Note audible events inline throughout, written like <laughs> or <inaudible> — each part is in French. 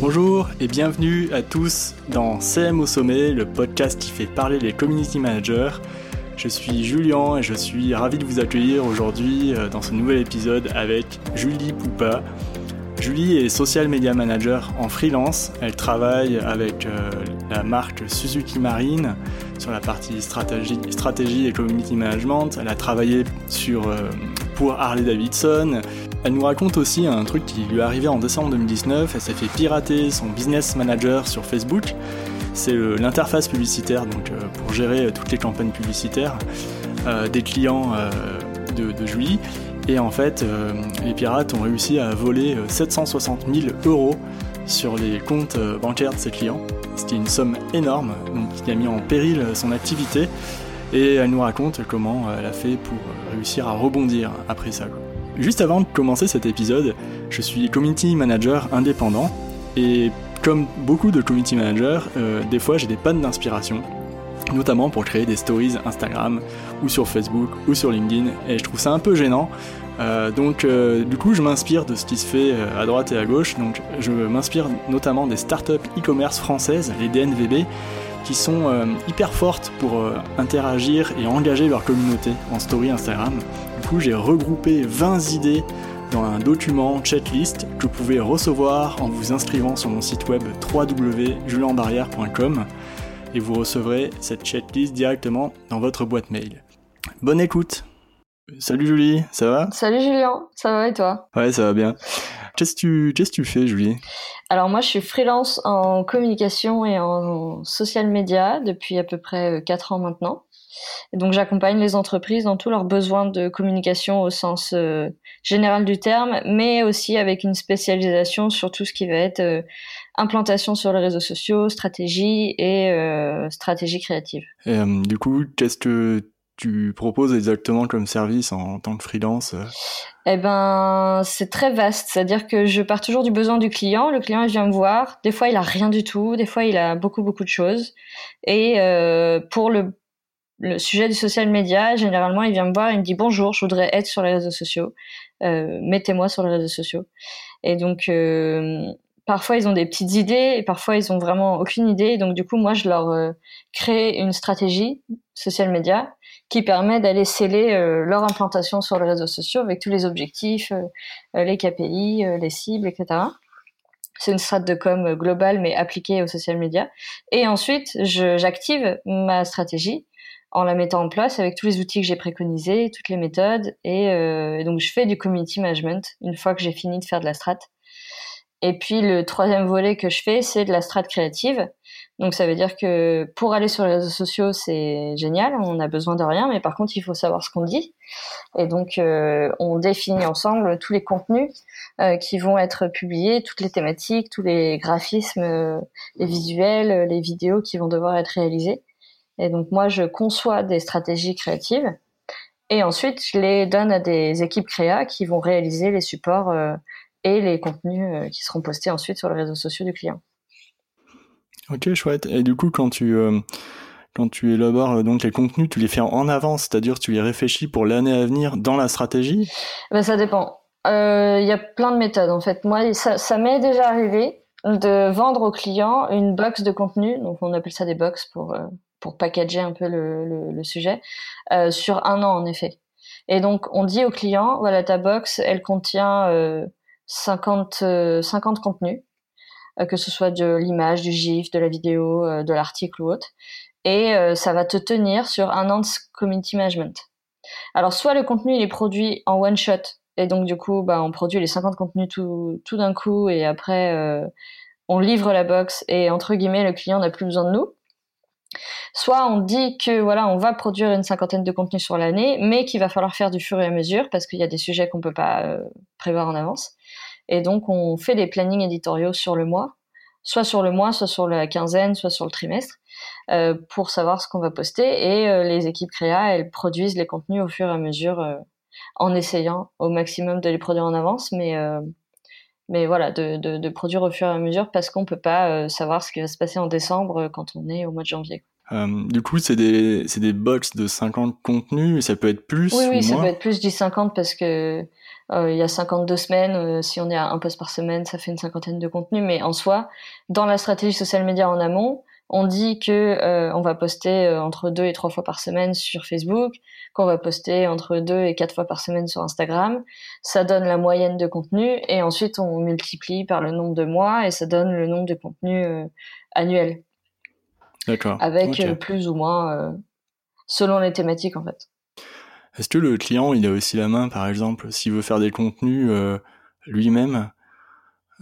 Bonjour et bienvenue à tous dans CM au sommet, le podcast qui fait parler les community managers. Je suis Julien et je suis ravi de vous accueillir aujourd'hui euh, dans ce nouvel épisode avec Julie Poupa. Julie est social media manager en freelance. Elle travaille avec euh, la marque Suzuki Marine sur la partie stratégie, et community management. Elle a travaillé sur, euh, pour Harley Davidson. Elle nous raconte aussi un truc qui lui est arrivé en décembre 2019. Elle s'est fait pirater son business manager sur Facebook. C'est l'interface publicitaire donc, euh, pour gérer toutes les campagnes publicitaires des clients de, de Julie. Et en fait, euh, les pirates ont réussi à voler 760 euh, 000 euros sur les comptes euh, bancaires de ses clients, est une somme énorme, donc qui a mis en péril son activité. Et elle nous raconte comment elle a fait pour réussir à rebondir après ça. Juste avant de commencer cet épisode, je suis community manager indépendant et comme beaucoup de community managers, des fois j'ai des pannes d'inspiration notamment pour créer des stories Instagram ou sur Facebook ou sur LinkedIn et je trouve ça un peu gênant. Euh, donc euh, du coup je m'inspire de ce qui se fait euh, à droite et à gauche, donc je m'inspire notamment des startups e-commerce françaises, les DNVB, qui sont hyper fortes pour interagir et engager leur communauté en story Instagram. Du coup j'ai regroupé 20 idées dans un document checklist que vous pouvez recevoir en vous inscrivant sur mon site web www.julienbarrière.com et vous recevrez cette checklist directement dans votre boîte mail. Bonne écoute Salut Julie, ça va? Salut Julien, ça va et toi? Ouais, ça va bien. Qu'est-ce que tu, tu fais Julie? Alors moi je suis freelance en communication et en social media depuis à peu près 4 euh, ans maintenant. Et donc j'accompagne les entreprises dans tous leurs besoins de communication au sens euh, général du terme, mais aussi avec une spécialisation sur tout ce qui va être euh, implantation sur les réseaux sociaux, stratégie et euh, stratégie créative. Et, du coup, qu'est-ce que tu proposes exactement comme service en, tant que freelance Eh ben, c'est très vaste. C'est-à-dire que je pars toujours du besoin du client. Le client, il vient me voir. Des fois, il a rien du tout. Des fois, il a beaucoup, beaucoup de choses. Et pour le le sujet du social media, généralement, il vient me voir, il me dit bonjour, je voudrais être sur les réseaux sociaux, euh, mettez-moi sur les réseaux sociaux. Et donc, euh, parfois, ils ont des petites idées et parfois, ils ont vraiment aucune idée. Donc, du coup, moi, je leur euh, crée une stratégie social media qui permet d'aller sceller leur implantation sur les réseaux sociaux avec tous les objectifs, les KPI, les cibles, etc. C'est une strat de com globale mais appliquée au social media. Et ensuite, j'active ma stratégie en la mettant en place avec tous les outils que j'ai préconisés, toutes les méthodes. Euh, et, donc, je fais du community management une fois que j'ai fini de faire de la strat. Et puis, le troisième volet que je fais, c'est de la strat créative. Donc, ça veut dire que pour aller sur les réseaux sociaux, c'est génial. On n'a besoin de rien. Mais par contre, il faut savoir ce qu'on dit. Et donc, euh, on définit ensemble tous les contenus euh, qui vont être publiés, toutes les thématiques, tous les graphismes, les visuels, les vidéos qui vont devoir être réalisés. Et donc moi, je conçois des stratégies créatives et ensuite je les donne à des équipes créa qui vont réaliser les supports euh, et les contenus euh, qui seront postés ensuite sur les réseaux sociaux du client. Ok, chouette. Et du coup, quand tu euh, quand tu élabores donc les contenus, tu les fais en avance, c'est-à-dire tu les réfléchis pour l'année à venir dans la stratégie? Ben, ça dépend. Il y a plein de méthodes en fait. Moi, ça, ça m'est déjà arrivé de vendre aux clients une box de contenu, donc on appelle ça des box pour pour packager un peu le, le, sujet, euh, sur un an en effet. Et donc on dit au client, voilà ta box, elle contient euh, 50, 50 euh, contenus, euh, que ce soit de l'image, du GIF, de la vidéo, euh, de l'article ou autre, et ça va te tenir sur un an de community management. Alors soit le contenu il est produit en one shot, et donc du coup bah, on produit les 50 contenus tout, d'un coup, et après on livre la box, et entre guillemets le client n'a plus besoin de nous. Soit on dit que voilà, on va produire une cinquantaine de contenus sur l'année, mais qu'il va falloir faire du fur et à mesure parce qu'il y a des sujets qu'on peut pas euh, prévoir en avance. Et donc on fait des plannings éditoriaux sur le mois, soit sur le mois, soit sur la quinzaine, soit sur le trimestre, euh, pour savoir ce qu'on va poster. Et euh, les équipes créa, elles produisent les contenus au fur et à mesure, en essayant au maximum de les produire en avance, mais mais voilà, de, de, de, produire au fur et à mesure parce qu'on peut pas savoir ce qui va se passer en décembre quand on est au mois de janvier. Du coup, c'est des, des box de 50 contenus, ça peut être plus Oui, oui, ça peut être plus, du 50 parce que il y a 52 semaines, si on est à un post par semaine, ça fait une cinquantaine de contenus, mais en soi, dans la stratégie social media en amont, on dit que euh, on va poster euh, entre deux et trois fois par semaine sur Facebook, qu'on va poster entre deux et quatre fois par semaine sur Instagram. Ça donne la moyenne de contenu et ensuite on multiplie par le nombre de mois et ça donne le nombre de contenus euh, annuels. D'accord. Avec plus ou moins selon les thématiques en fait. Est-ce que le client il a aussi la main par exemple s'il veut faire des contenus lui-même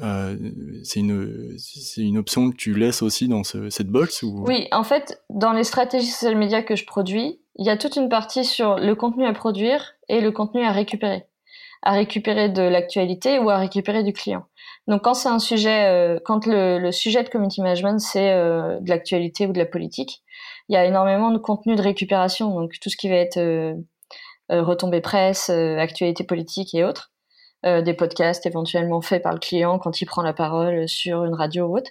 euh, c'est une, c'est une option que tu laisses aussi dans cette box ou... Oui, en fait, dans les stratégies social media que je produis, il y a toute une partie sur le contenu à produire et le contenu à récupérer. À récupérer de l'actualité ou à récupérer du client. Donc quand c'est un sujet, euh, quand le, le, sujet de community management c'est euh, de l'actualité ou de la politique, il y a énormément de contenu de récupération, donc tout ce qui va être euh, retombée presse, actualité politique et autres. Euh, des podcasts éventuellement faits par le client quand il prend la parole sur une radio ou autre.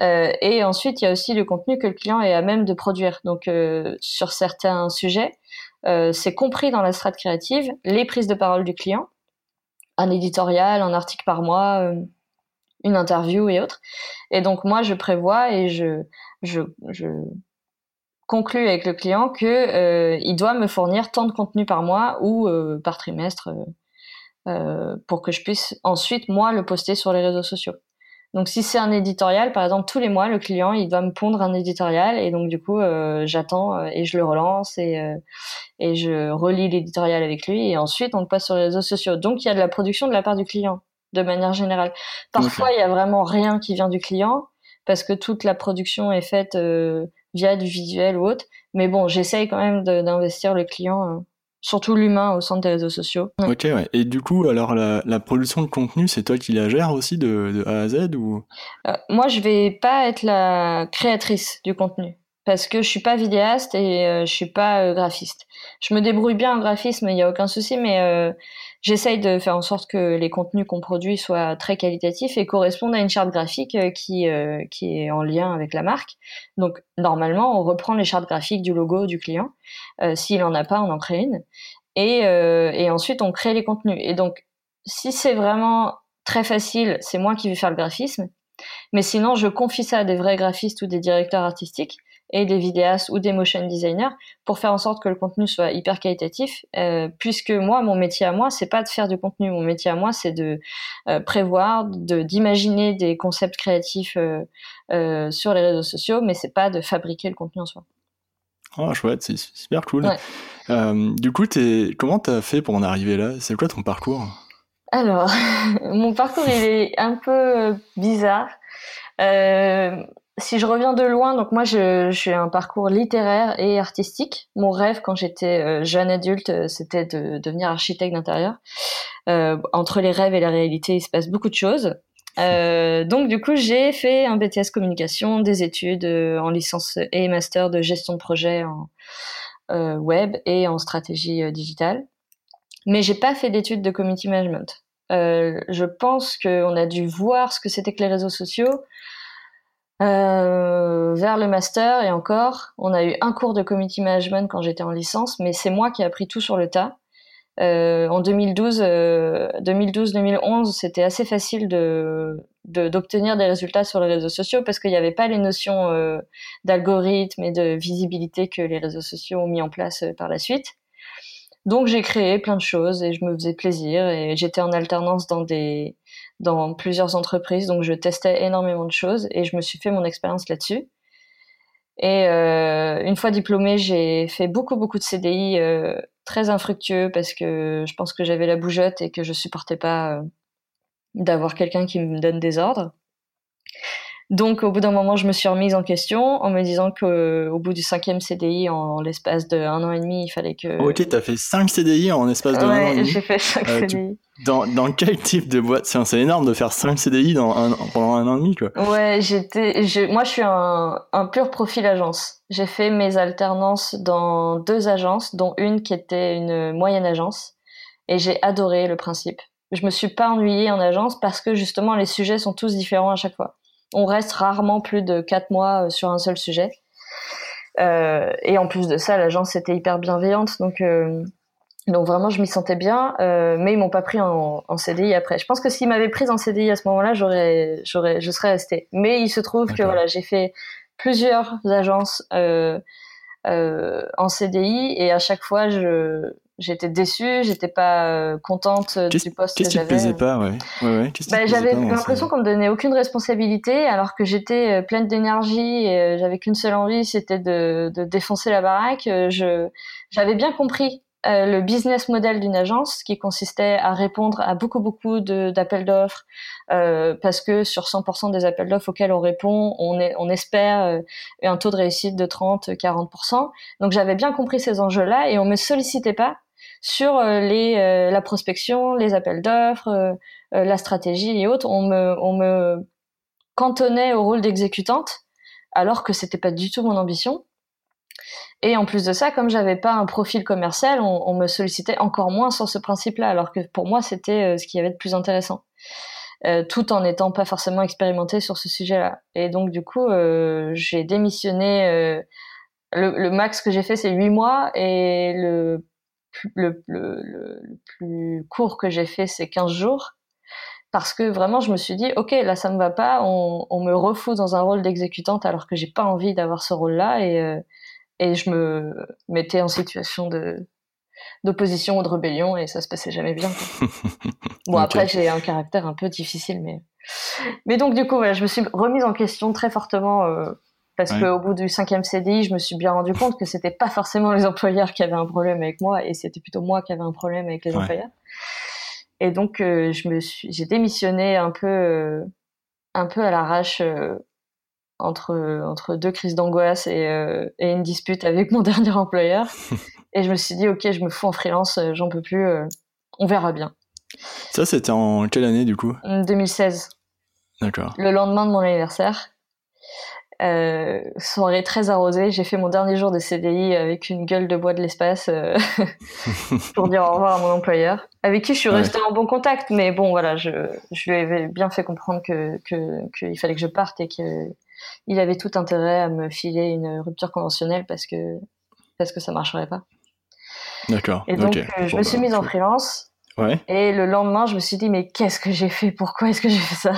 Euh, et ensuite, il y a aussi le contenu que le client est à même de produire. Donc, euh, sur certains sujets, c'est compris dans la strate créative les prises de parole du client, un éditorial, un article par mois, une interview et autres. Et donc, moi, je prévois et je, je, je conclue avec le client que il doit me fournir tant de contenu par mois ou par trimestre euh, pour que je puisse ensuite moi le poster sur les réseaux sociaux. Donc si c'est un éditorial, par exemple tous les mois le client il doit me pondre un éditorial et donc du coup euh, j'attends euh, et je le relance et et je relis l'éditorial avec lui et ensuite on le passe sur les réseaux sociaux. Donc il y a de la production de la part du client de manière générale. Parfois il y a vraiment rien qui vient du client parce que toute la production est faite via du visuel ou autre. Mais bon j'essaye quand même d'investir le client surtout l'humain au centre des réseaux sociaux. Ok, ouais. Et du coup, alors la, production de contenu, c'est toi qui la gères aussi de, A à Z ou? Euh, Moi, je vais pas être la créatrice du contenu parce que je suis pas vidéaste et euh, je suis pas euh, graphiste. Je me débrouille bien en graphisme, il y a aucun souci, mais j'essaye de faire en sorte que les contenus qu'on produit soient très qualitatifs et correspondent à une charte graphique euh, qui, euh, qui est en lien avec la marque. Donc normalement, on reprend les chartes graphiques du logo du client. Euh, S'il en a pas, on en crée une. Et ensuite, on crée les contenus. Et donc, si c'est vraiment très facile, c'est moi qui vais faire le graphisme. Mais sinon, je confie ça à des vrais graphistes ou des directeurs artistiques et des vidéastes ou des motion designers pour faire en sorte que le contenu soit hyper qualitatif. Euh, puisque moi, mon métier à moi, c'est pas de faire du contenu. Mon métier à moi, c'est de euh, prévoir, de d'imaginer des concepts créatifs euh, sur les réseaux sociaux, mais c'est pas de fabriquer le contenu en soi. Oh, chouette, c'est super cool. Du coup, es, comment t'as fait pour en arriver là? C'est quoi ton parcours? Alors, <laughs> mon parcours, il est un peu bizarre. Euh, si je reviens de loin, donc moi je, j'ai un parcours littéraire et artistique. Mon rêve quand j'étais euh, jeune adulte, euh, c'était de, devenir architecte d'intérieur. Euh, entre les rêves et la réalité, il se passe beaucoup de choses. Donc du coup, j'ai fait un BTS communication, des études en licence et master de gestion de projet en web et en stratégie digitale. Mais j'ai pas fait d'études de community management. je pense qu'on a dû voir ce que c'était que les réseaux sociaux euh, vers le master et encore, on a eu un cours de community management quand j'étais en licence, mais c'est moi qui ai appris tout sur le tas. Euh, en 2012, 2012-2011, euh, c'était assez facile de d'obtenir des résultats sur les réseaux sociaux parce qu'il n'y avait pas les notions euh, d'algorithme et de visibilité que les réseaux sociaux ont mis en place par la suite. Donc j'ai créé plein de choses et je me faisais plaisir et j'étais en alternance dans des dans plusieurs entreprises donc je testais énormément de choses et je me suis fait mon expérience là-dessus. Et euh, une fois diplômée, j'ai fait beaucoup beaucoup de CDI euh, très infructueux parce que je pense que j'avais la bougeotte et que je supportais pas euh, d'avoir quelqu'un qui me donne des ordres. Donc, au bout d'un moment, je me suis remise en question en me disant qu'au bout du cinquième CDI, en, l'espace de un an et demi, il fallait que. Oh, ok, t'as fait cinq CDI en l'espace de un an et demi. j'ai fait cinq euh, CDI. Dans, dans quel type de boîte? C'est énorme de faire cinq CDI dans un, pendant un an et demi, quoi. Ouais, j'étais. Moi, je suis un, un pur profil agence. J'ai fait mes alternances dans deux agences, dont une qui était une moyenne agence, et j'ai adoré le principe. Je me suis pas ennuyée en agence parce que justement les sujets sont tous différents à chaque fois on reste rarement plus de quatre mois euh, sur un seul sujet. et en plus de ça, l'agence était hyper bienveillante, donc donc vraiment, je m'y sentais bien, mais ils m'ont pas pris en, en, CDI après. Je pense que s'ils m'avaient prise en CDI à ce moment-là, j'aurais, j'aurais, je serais restée. Mais il se trouve que voilà, j'ai fait plusieurs agences euh, euh, en CDI et à chaque fois, je, j'étais déçue, j'étais pas euh, contente du poste que j'avais. Qu'est-ce qui te plaisait pas, ouais? ouais, bah, j'avais l'impression qu'on me donnait aucune responsabilité, alors que j'étais pleine d'énergie et j'avais qu'une seule envie, c'était de, de défoncer la baraque. Je, j'avais bien compris euh, le business model d'une agence qui consistait à répondre à beaucoup beaucoup d'appels d'offres euh, parce que sur 100% des appels d'offres auxquels on répond, on, est, on espère euh, un taux de réussite de 30-40%. Donc j'avais bien compris ces enjeux-là et on me sollicitait pas sur euh, les, la prospection, les appels d'offres, la stratégie et autres. On me, on me cantonnait au rôle d'exécutante alors que c'était pas du tout mon ambition. Et en plus de ça, comme j'avais pas un profil commercial, on, me sollicitait encore moins sur ce principe-là, alors que pour moi, c'était euh, ce qui y avait de plus intéressant. Euh, tout en n'étant pas forcément expérimenté sur ce sujet-là. Et donc, du coup, euh, j'ai démissionné. Euh, le, le, max que j'ai fait, c'est huit mois, et le, le, le, le plus court que j'ai fait, c'est 15 jours. Parce que vraiment, je me suis dit, ok, là, ça me va pas, on, on me refout dans un rôle d'exécutante alors que j'ai pas envie d'avoir ce rôle-là, et euh, et je me mettais en situation de d'opposition ou de rébellion et ça se passait jamais bien. <laughs> bon après j'ai un caractère un peu difficile mais mais donc du coup voilà je me suis remise en question très fortement euh, parce qu'au bout du cinquième CDI je me suis bien rendu compte que c'était pas forcément les employeurs qui avaient un problème avec moi et c'était plutôt moi qui avais un problème avec les employeurs. Et donc euh, je me suis j'ai démissionné un peu euh, un peu à l'arrache entre, entre deux crises d'angoisse et, euh, et, une dispute avec mon <laughs> dernier employeur. et je me suis dit, ok, je me fous en freelance, euh, j'en peux plus, euh, on verra bien. Ça, c'était en quelle année du coup? 2016. D'accord. Le lendemain de mon anniversaire. Euh, soirée très arrosée. J'ai fait mon dernier jour de CDI avec une gueule de bois de l'espace <laughs> pour dire au revoir à mon employeur, avec qui je suis restée en bon contact. Mais bon, voilà, je, je lui avais bien fait comprendre que qu'il fallait que je parte et que il avait tout intérêt à me filer une rupture conventionnelle parce que parce que ça marcherait pas. D'accord. Et donc euh, je me suis bah, mise en freelance. Ouais. Et le lendemain, je me suis dit mais qu'est-ce que j'ai fait? Pourquoi est-ce que j'ai fait ça?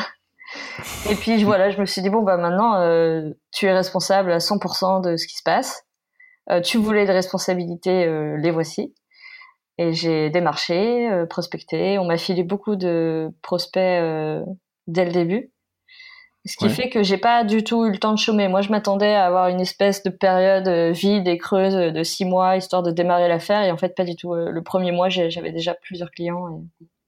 Et puis voilà, je me suis dit bon bah maintenant euh, tu es responsable à 100% de ce qui se passe. Euh, tu voulais des responsabilités, les voici. Et j'ai démarché, prospecté. On m'a filé beaucoup de prospects dès le début. Ce qui fait que j'ai pas du tout eu le temps de chômer. Moi, je m'attendais à avoir une espèce de période euh, vide et creuse de six mois, histoire de démarrer l'affaire. Et en fait, pas du tout. Euh, le premier mois, j'avais déjà plusieurs clients.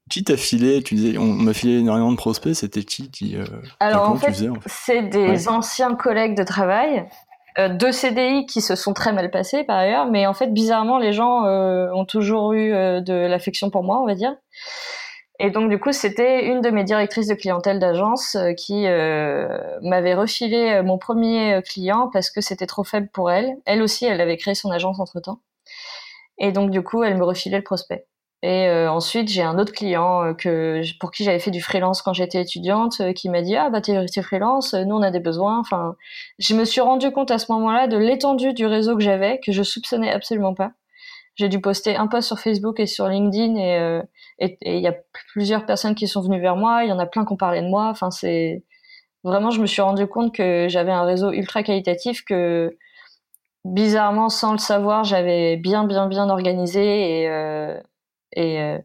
Qui t'a filé Tu disais, on m'a filé énormément de prospects. C'était qui qui euh, Alors en fait, c'est des anciens collègues de travail, euh, deux CDI qui se sont très mal passés par ailleurs. Mais en fait, bizarrement, les gens ont toujours eu de l'affection pour moi, on va dire. Et donc du coup, c'était une de mes directrices de clientèle d'agence euh, qui euh, m'avait refilé euh, mon premier client parce que c'était trop faible pour elle. Elle aussi, elle avait créé son agence entre-temps. Et donc du coup, elle me refilait le prospect. Et ensuite, j'ai un autre client que pour qui j'avais fait du freelance quand j'étais étudiante, qui m'a dit ah bah t'es freelance, nous on a des besoins. Enfin, je me suis rendu compte à ce moment-là de l'étendue du réseau que j'avais que je soupçonnais absolument pas. J'ai dû poster un post sur Facebook et sur LinkedIn et et il y a plusieurs personnes qui sont venues vers moi, il y en a plein qui ont parlé de moi. Enfin, c'est vraiment, je me suis rendu compte que j'avais un réseau ultra qualitatif que bizarrement, sans le savoir, j'avais bien, bien, bien organisé et, euh, et euh,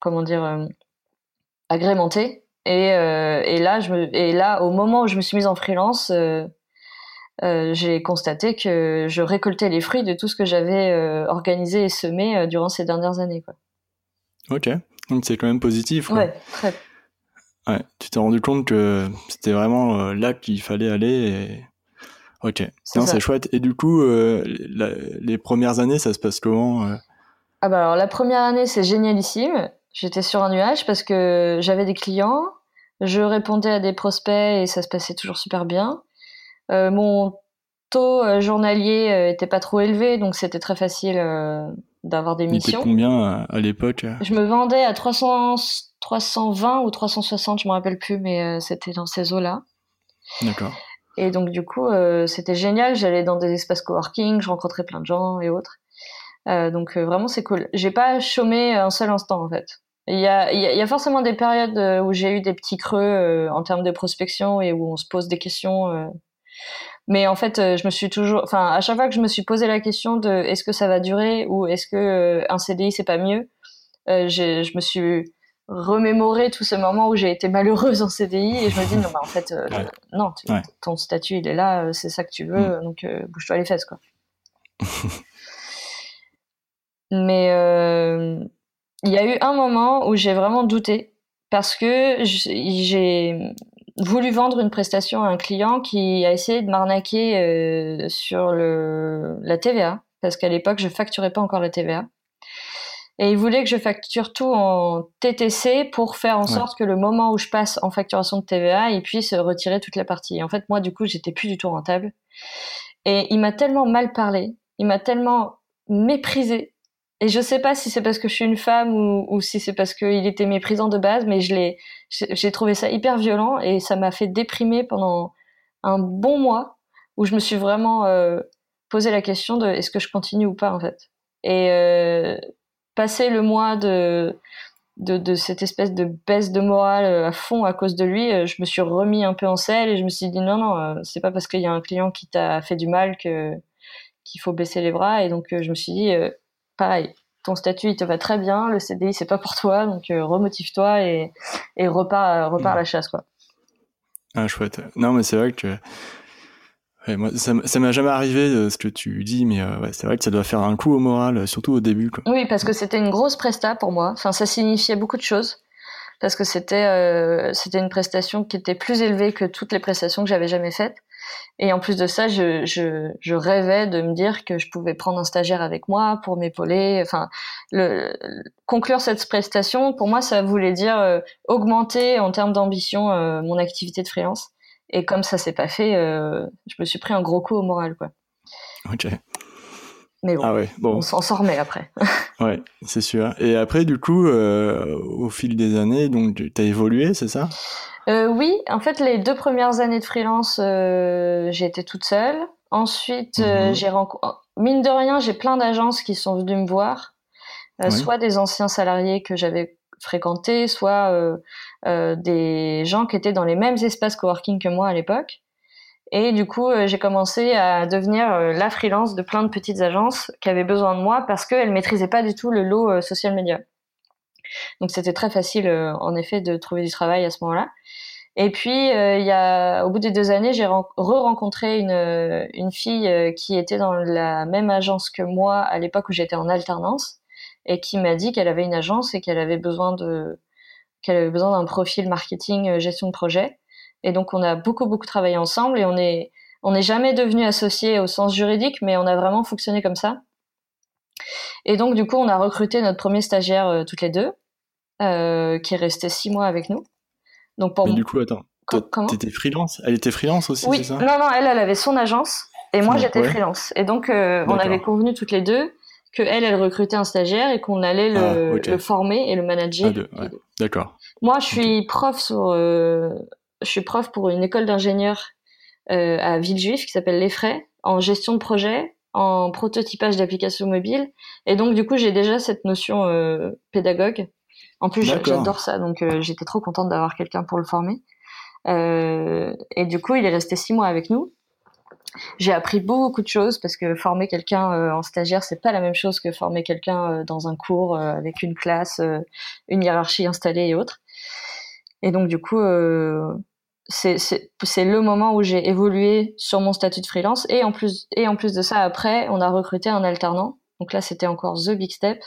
comment dire, euh, agrémenté. Et, et, là, je me, et là, au moment où je me suis mise en freelance, j'ai constaté que je récoltais les fruits de tout ce que j'avais organisé et semé durant ces dernières années. Quoi. Ok, donc c'est quand même positif. Ouais, très. Ouais, tu t'es rendu compte que c'était vraiment euh, là qu'il fallait aller. Et... Ok, c'est chouette. Et du coup, euh, les premières années, ça se passe comment euh? Ah bah alors la première année, c'est génialissime. J'étais sur un nuage parce que j'avais des clients, je répondais à des prospects et ça se passait toujours super bien. mon taux journalier était pas trop élevé, donc c'était très facile d'avoir des missions. combien à, l'époque Je me vendais à 300, 320 ou 360, je me rappelle plus, mais euh, c'était dans ces eaux-là. D'accord. Et donc du coup, c'était génial. J'allais dans des espaces coworking, je rencontrais plein de gens et autres. Donc vraiment, c'est cool. J'ai pas chômé un seul instant en fait. Il y a, il y a forcément des périodes où j'ai eu des petits creux en termes de prospection et où on se pose des questions mais en fait, euh, je me suis toujours, enfin, à chaque fois que je me suis posé la question de est-ce que ça va durer ou est-ce que euh, un CDI c'est pas mieux, euh, je me suis remémoré tous ces moments où j'ai été malheureuse en CDI et je me dis non, bah, en fait, non, ton statut il est là, c'est ça que tu veux, mm. donc bouge-toi les fesses quoi. <laughs> Mais il y a eu un moment où j'ai vraiment douté parce que j'ai voulu vendre une prestation à un client qui a essayé de m'arnaquer euh, sur le, la TVA, parce qu'à l'époque, je facturais pas encore la TVA. Et il voulait que je facture tout en TTC pour faire en sorte que le moment où je passe en facturation de TVA, il puisse retirer toute la partie. Et en fait, moi, du coup, j'étais plus du tout rentable. Et il m'a tellement mal parlé, il m'a tellement méprisé et je sais pas si c'est parce que je suis une femme ou, si c'est parce qu'il était méprisant de base, mais je l'ai, j'ai trouvé ça hyper violent et ça m'a fait déprimer pendant un bon mois où je me suis vraiment euh, posé la question de est-ce que je continue ou pas en fait. Et euh, passer le mois de, de, cette espèce de baisse de morale à fond à cause de lui, euh, je me suis remis un peu en selle et je me suis dit non non, euh, c'est pas parce qu'il y a un client qui t'a fait du mal que qu'il faut baisser les bras et donc je me suis dit pareil, ton statut il te va très bien, le CDI c'est pas pour toi, donc euh, remotive-toi et, et repars, repars à la chasse quoi. Ah chouette. Non mais c'est vrai que moi, ça, m'a jamais arrivé euh, ce que tu dis, mais euh, c'est vrai que ça doit faire un coup au moral, surtout au début. Quoi. Oui, parce que c'était une grosse presta pour moi. Enfin, ça signifiait beaucoup de choses parce que c'était c'était une prestation qui était plus élevée que toutes les prestations que j'avais jamais faites. Et en plus de ça, je, je, je, rêvais de me dire que je pouvais prendre un stagiaire avec moi pour m'épauler. Enfin, le, conclure cette prestation, pour moi, ça voulait dire euh, augmenter en termes d'ambition euh, mon activité de freelance. Et comme ça s'est pas fait, euh, je me suis pris un gros coup au moral, quoi. Ok. Mais bon, ah ouais, bon. on s'en remet après. <laughs> ouais, c'est sûr. Et après, du coup, au fil des années, donc, tu as évolué, c'est ça? Euh, oui, en fait, les deux premières années de freelance, euh, j'ai été toute seule. Ensuite, euh, mhm. j'ai rencontré, mine de rien, j'ai plein d'agences qui sont venues me voir, euh, soit des anciens salariés que j'avais fréquentés, soit des gens qui étaient dans les mêmes espaces coworking que moi à l'époque. Et du coup, j'ai commencé à devenir la freelance de plein de petites agences qui avaient besoin de moi parce qu'elles maîtrisaient pas du tout le lot social media. Donc c'était très facile, en effet, de trouver du travail à ce moment-là. Et puis, euh, il y a, au bout des deux années, j'ai re-rencontré une, euh, une fille euh, qui était dans la même agence que moi à l'époque où j'étais en alternance et qui m'a dit qu'elle avait une agence et qu'elle avait besoin de qu'elle avait besoin d'un profil marketing gestion de projet. Et donc, on a beaucoup beaucoup travaillé ensemble et on est on n'est jamais devenus associés au sens juridique, mais on a vraiment fonctionné comme ça. Et donc, du coup, on a recruté notre premier stagiaire toutes les deux, euh, qui est resté six mois avec nous. Donc pour Mais du coup, attends, t'étais freelance? Elle était freelance aussi, oui. c'est ça? Non, non, elle, elle avait son agence et moi j'étais freelance. Et donc euh, on avait convenu toutes les deux que elle, elle recrutait un stagiaire et qu'on allait le, ah, le, former et le manager. D'accord. Moi, je suis prof sur, euh, je suis prof pour une école d'ingénieurs euh, à Villejuif qui s'appelle Les Frais en gestion de projet, en prototypage d'applications mobiles. Et donc du coup, j'ai déjà cette notion euh, pédagogue en plus, j'adore ça, donc euh, j'étais trop contente d'avoir quelqu'un pour le former. Euh, et du coup, il est resté six mois avec nous. J'ai appris beaucoup de choses parce que former quelqu'un en stagiaire, c'est pas la même chose que former quelqu'un dans un cours avec une classe, une hiérarchie installée et autres. Et donc, du coup, c'est le moment où j'ai évolué sur mon statut de freelance. Et en plus, et en plus de ça, après, on a recruté un alternant. Donc là, c'était encore the big step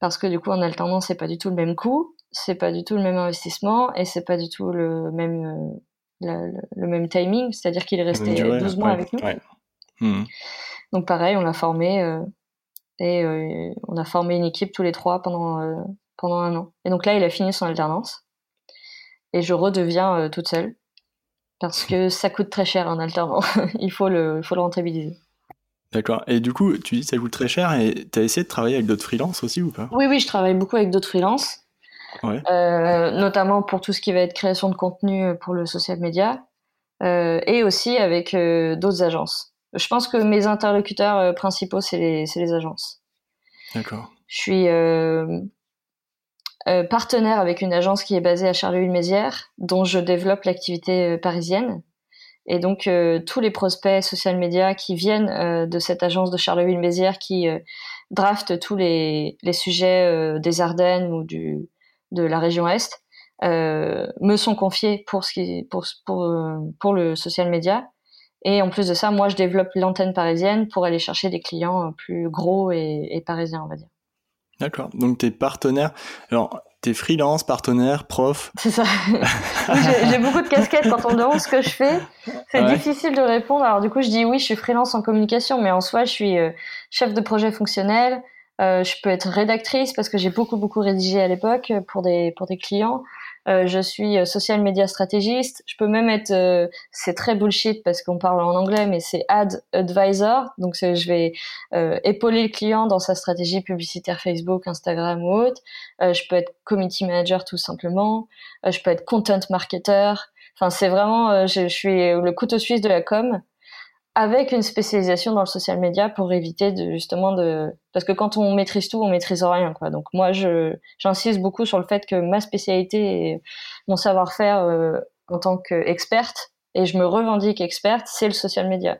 parce que du coup en alternance c'est pas du tout le même coût, c'est pas du tout le même investissement et c'est pas du tout le même euh, le, même timing, c'est-à-dire qu'il est resté 12 mois avec nous. Hmm. Donc pareil, on l'a formé euh, et euh, on a formé une équipe tous les trois pendant pendant un an. Et donc là, il a fini son alternance et je redeviens toute seule parce que ça coûte très cher un alternant. <laughs> il faut le il faut le rentabiliser. D'accord. Et du coup, tu dis que ça coûte très cher et tu as essayé de travailler avec d'autres freelances aussi ou pas? Oui, oui, je travaille beaucoup avec d'autres freelances. Ouais. Euh, notamment pour tout ce qui va être création de contenu pour le social media. et aussi avec d'autres agences. Je pense que mes interlocuteurs principaux, c'est les, les, agences. D'accord. Je suis partenaire avec une agence qui est basée à Charleville-Mézières, dont je développe l'activité parisienne. Et donc tous les prospects social media qui viennent de cette agence de Charleville-Mézières qui draft tous les, les sujets des Ardennes ou du, de la région Est euh, me sont confiés pour, ce qui, pour, pour, euh, pour le social media. Et en plus de ça, moi, je développe l'antenne parisienne pour aller chercher des clients plus gros et, et parisiens, on va dire. D'accord. Donc, tu es partenaire. Alors, tu es freelance, partenaire, prof C'est ça. <laughs> j'ai beaucoup de casquettes quand on me demande ce que je fais. C'est difficile de répondre. Alors, du coup, je dis oui, je suis freelance en communication, mais en soi, je suis euh, chef de projet fonctionnel. Euh, je peux être rédactrice parce que j'ai beaucoup, beaucoup rédigé à l'époque pour des, pour des clients. Euh, je suis euh, social media stratégiste. Je peux même être, euh, c'est très bullshit parce qu'on parle en anglais, mais c'est ad advisor. Donc je vais épauler le client dans sa stratégie publicitaire Facebook, Instagram ou autre. je peux être committee manager tout simplement. je peux être content marketer. Enfin, c'est vraiment, je, je, suis le couteau suisse de la com avec une spécialisation dans le social media pour éviter de justement de parce que quand on maîtrise tout on maîtrise rien quoi. Donc moi je j'insiste beaucoup sur le fait que ma spécialité et mon savoir-faire euh, en tant qu'experte et je me revendique experte c'est le social media.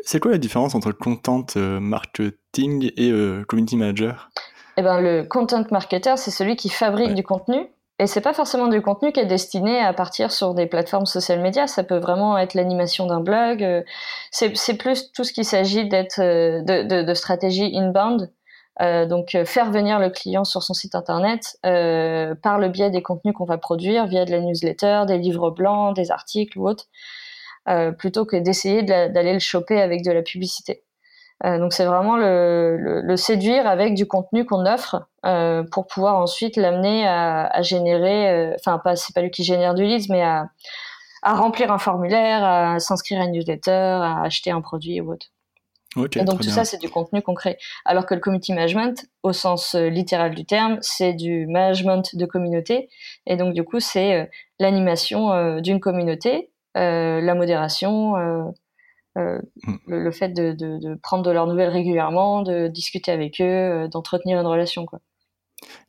C'est quoi la différence entre content euh, marketing et euh, community manager? Eh ben le content marketer c'est celui qui fabrique du contenu et c'est pas forcément du contenu qui est destiné à partir sur des plateformes social media. Ça peut vraiment être l'animation d'un blog. Euh, c'est plus tout ce qui s'agit d'être euh, de, de, de, stratégie inbound. Euh, donc faire venir le client sur son site internet euh, par le biais des contenus qu'on va produire via de la newsletter, des livres blancs, des articles ou autres, euh, plutôt que d'essayer d'aller le choper avec de la publicité. Euh, donc c'est vraiment le, le, le, séduire avec du contenu qu'on offre euh, pour pouvoir ensuite l'amener à, à, générer, euh, enfin pas c'est pas lui qui génère du leads, mais à, à remplir un formulaire, à s'inscrire à une newsletter, à acheter un produit ou autre. Okay, et donc tout ça c'est du contenu concret. Alors que le community management, au sens euh, littéral du terme, c'est du management de communauté. Et donc du coup c'est l'animation d'une communauté, la modération euh, mm. le, fait de, de, prendre de leurs nouvelles régulièrement, de discuter avec eux, euh, d'entretenir une relation. Quoi.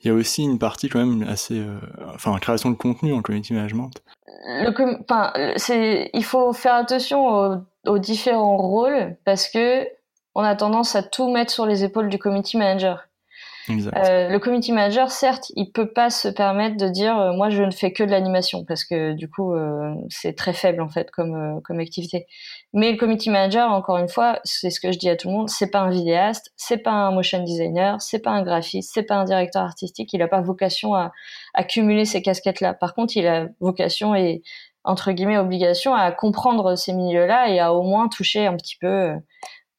Il y a aussi une partie quand même assez, euh, enfin, création de contenu en community management. Le, c'est, il faut faire attention aux, aux, différents rôles parce que on a tendance à tout mettre sur les épaules du community manager. Euh, le community manager, certes, il peut pas se permettre de dire euh, moi je ne fais que de l'animation parce que du coup euh, c'est très faible en fait comme comme activité. Mais le community manager, encore une fois, c'est ce que je dis à tout le monde, c'est pas un vidéaste, c'est pas un motion designer, c'est pas un graphiste, c'est pas un directeur artistique. Il a pas vocation à, cumuler ces casquettes là. Par contre, il a vocation et entre guillemets obligation à comprendre ces milieux-là et à au moins toucher un petit peu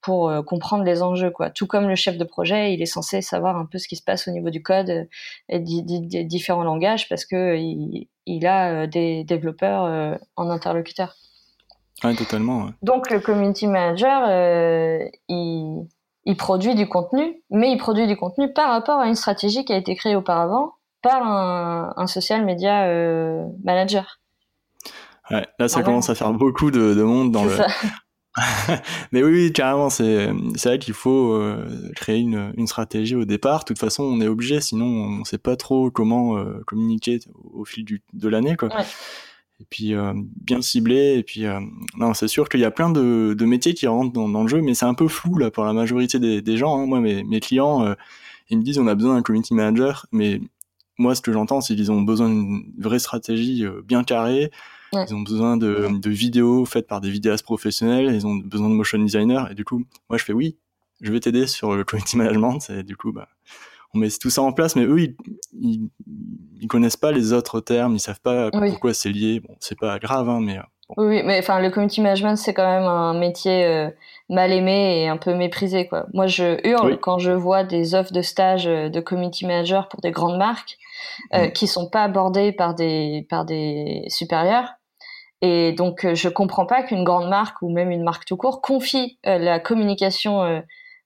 pour euh, comprendre les enjeux quoi. Tout comme le chef de projet, il est censé savoir un peu ce qui se passe au niveau du code euh, et des différents langages parce que il, il a euh, des développeurs en interlocuteur. Ouais, totalement. Donc le community manager, il, il produit du contenu, mais il produit du contenu par rapport à une stratégie qui a été créée auparavant par un, un social media manager. Ouais, là, ça commence à faire beaucoup de, de monde dans le. <laughs> Mais oui, oui, carrément, c'est vrai qu'il faut euh, créer une, une, stratégie au départ. De toute façon, on est obligé, sinon on ne sait pas trop comment euh, communiquer au, fil du, de l'année, quoi. Ouais. Et puis euh, bien ciblé. Et puis non, c'est sûr qu'il y a plein de, de, métiers qui rentrent dans, dans le jeu, mais c'est un peu flou là pour la majorité des, des gens. Hein. Moi, mes, mes clients, ils me disent on a besoin d'un community manager, mais moi, ce que j'entends, c'est qu'ils ont besoin d'une vraie stratégie bien carrée Ouais. Ils ont besoin de, de, vidéos faites par des vidéastes professionnels, ils ont besoin de motion designer, et du coup, moi je fais oui, je vais t'aider sur le community <laughs> management, et du coup, bah, on met tout ça en place, mais eux, ils, ils, ils connaissent pas les autres termes, ils savent pas oui. pourquoi c'est lié. Bon, c'est pas grave, hein, mais. Euh, bon. Oui, mais enfin, le community management, c'est quand même un métier euh, mal aimé et un peu méprisé, quoi. Moi, je hurle oui. quand je vois des offres de stage euh, de community manager pour des grandes marques euh, mmh. qui sont pas abordées par des par des supérieurs et donc, euh, je comprends pas qu'une grande marque ou même une marque tout court confie euh, la communication euh,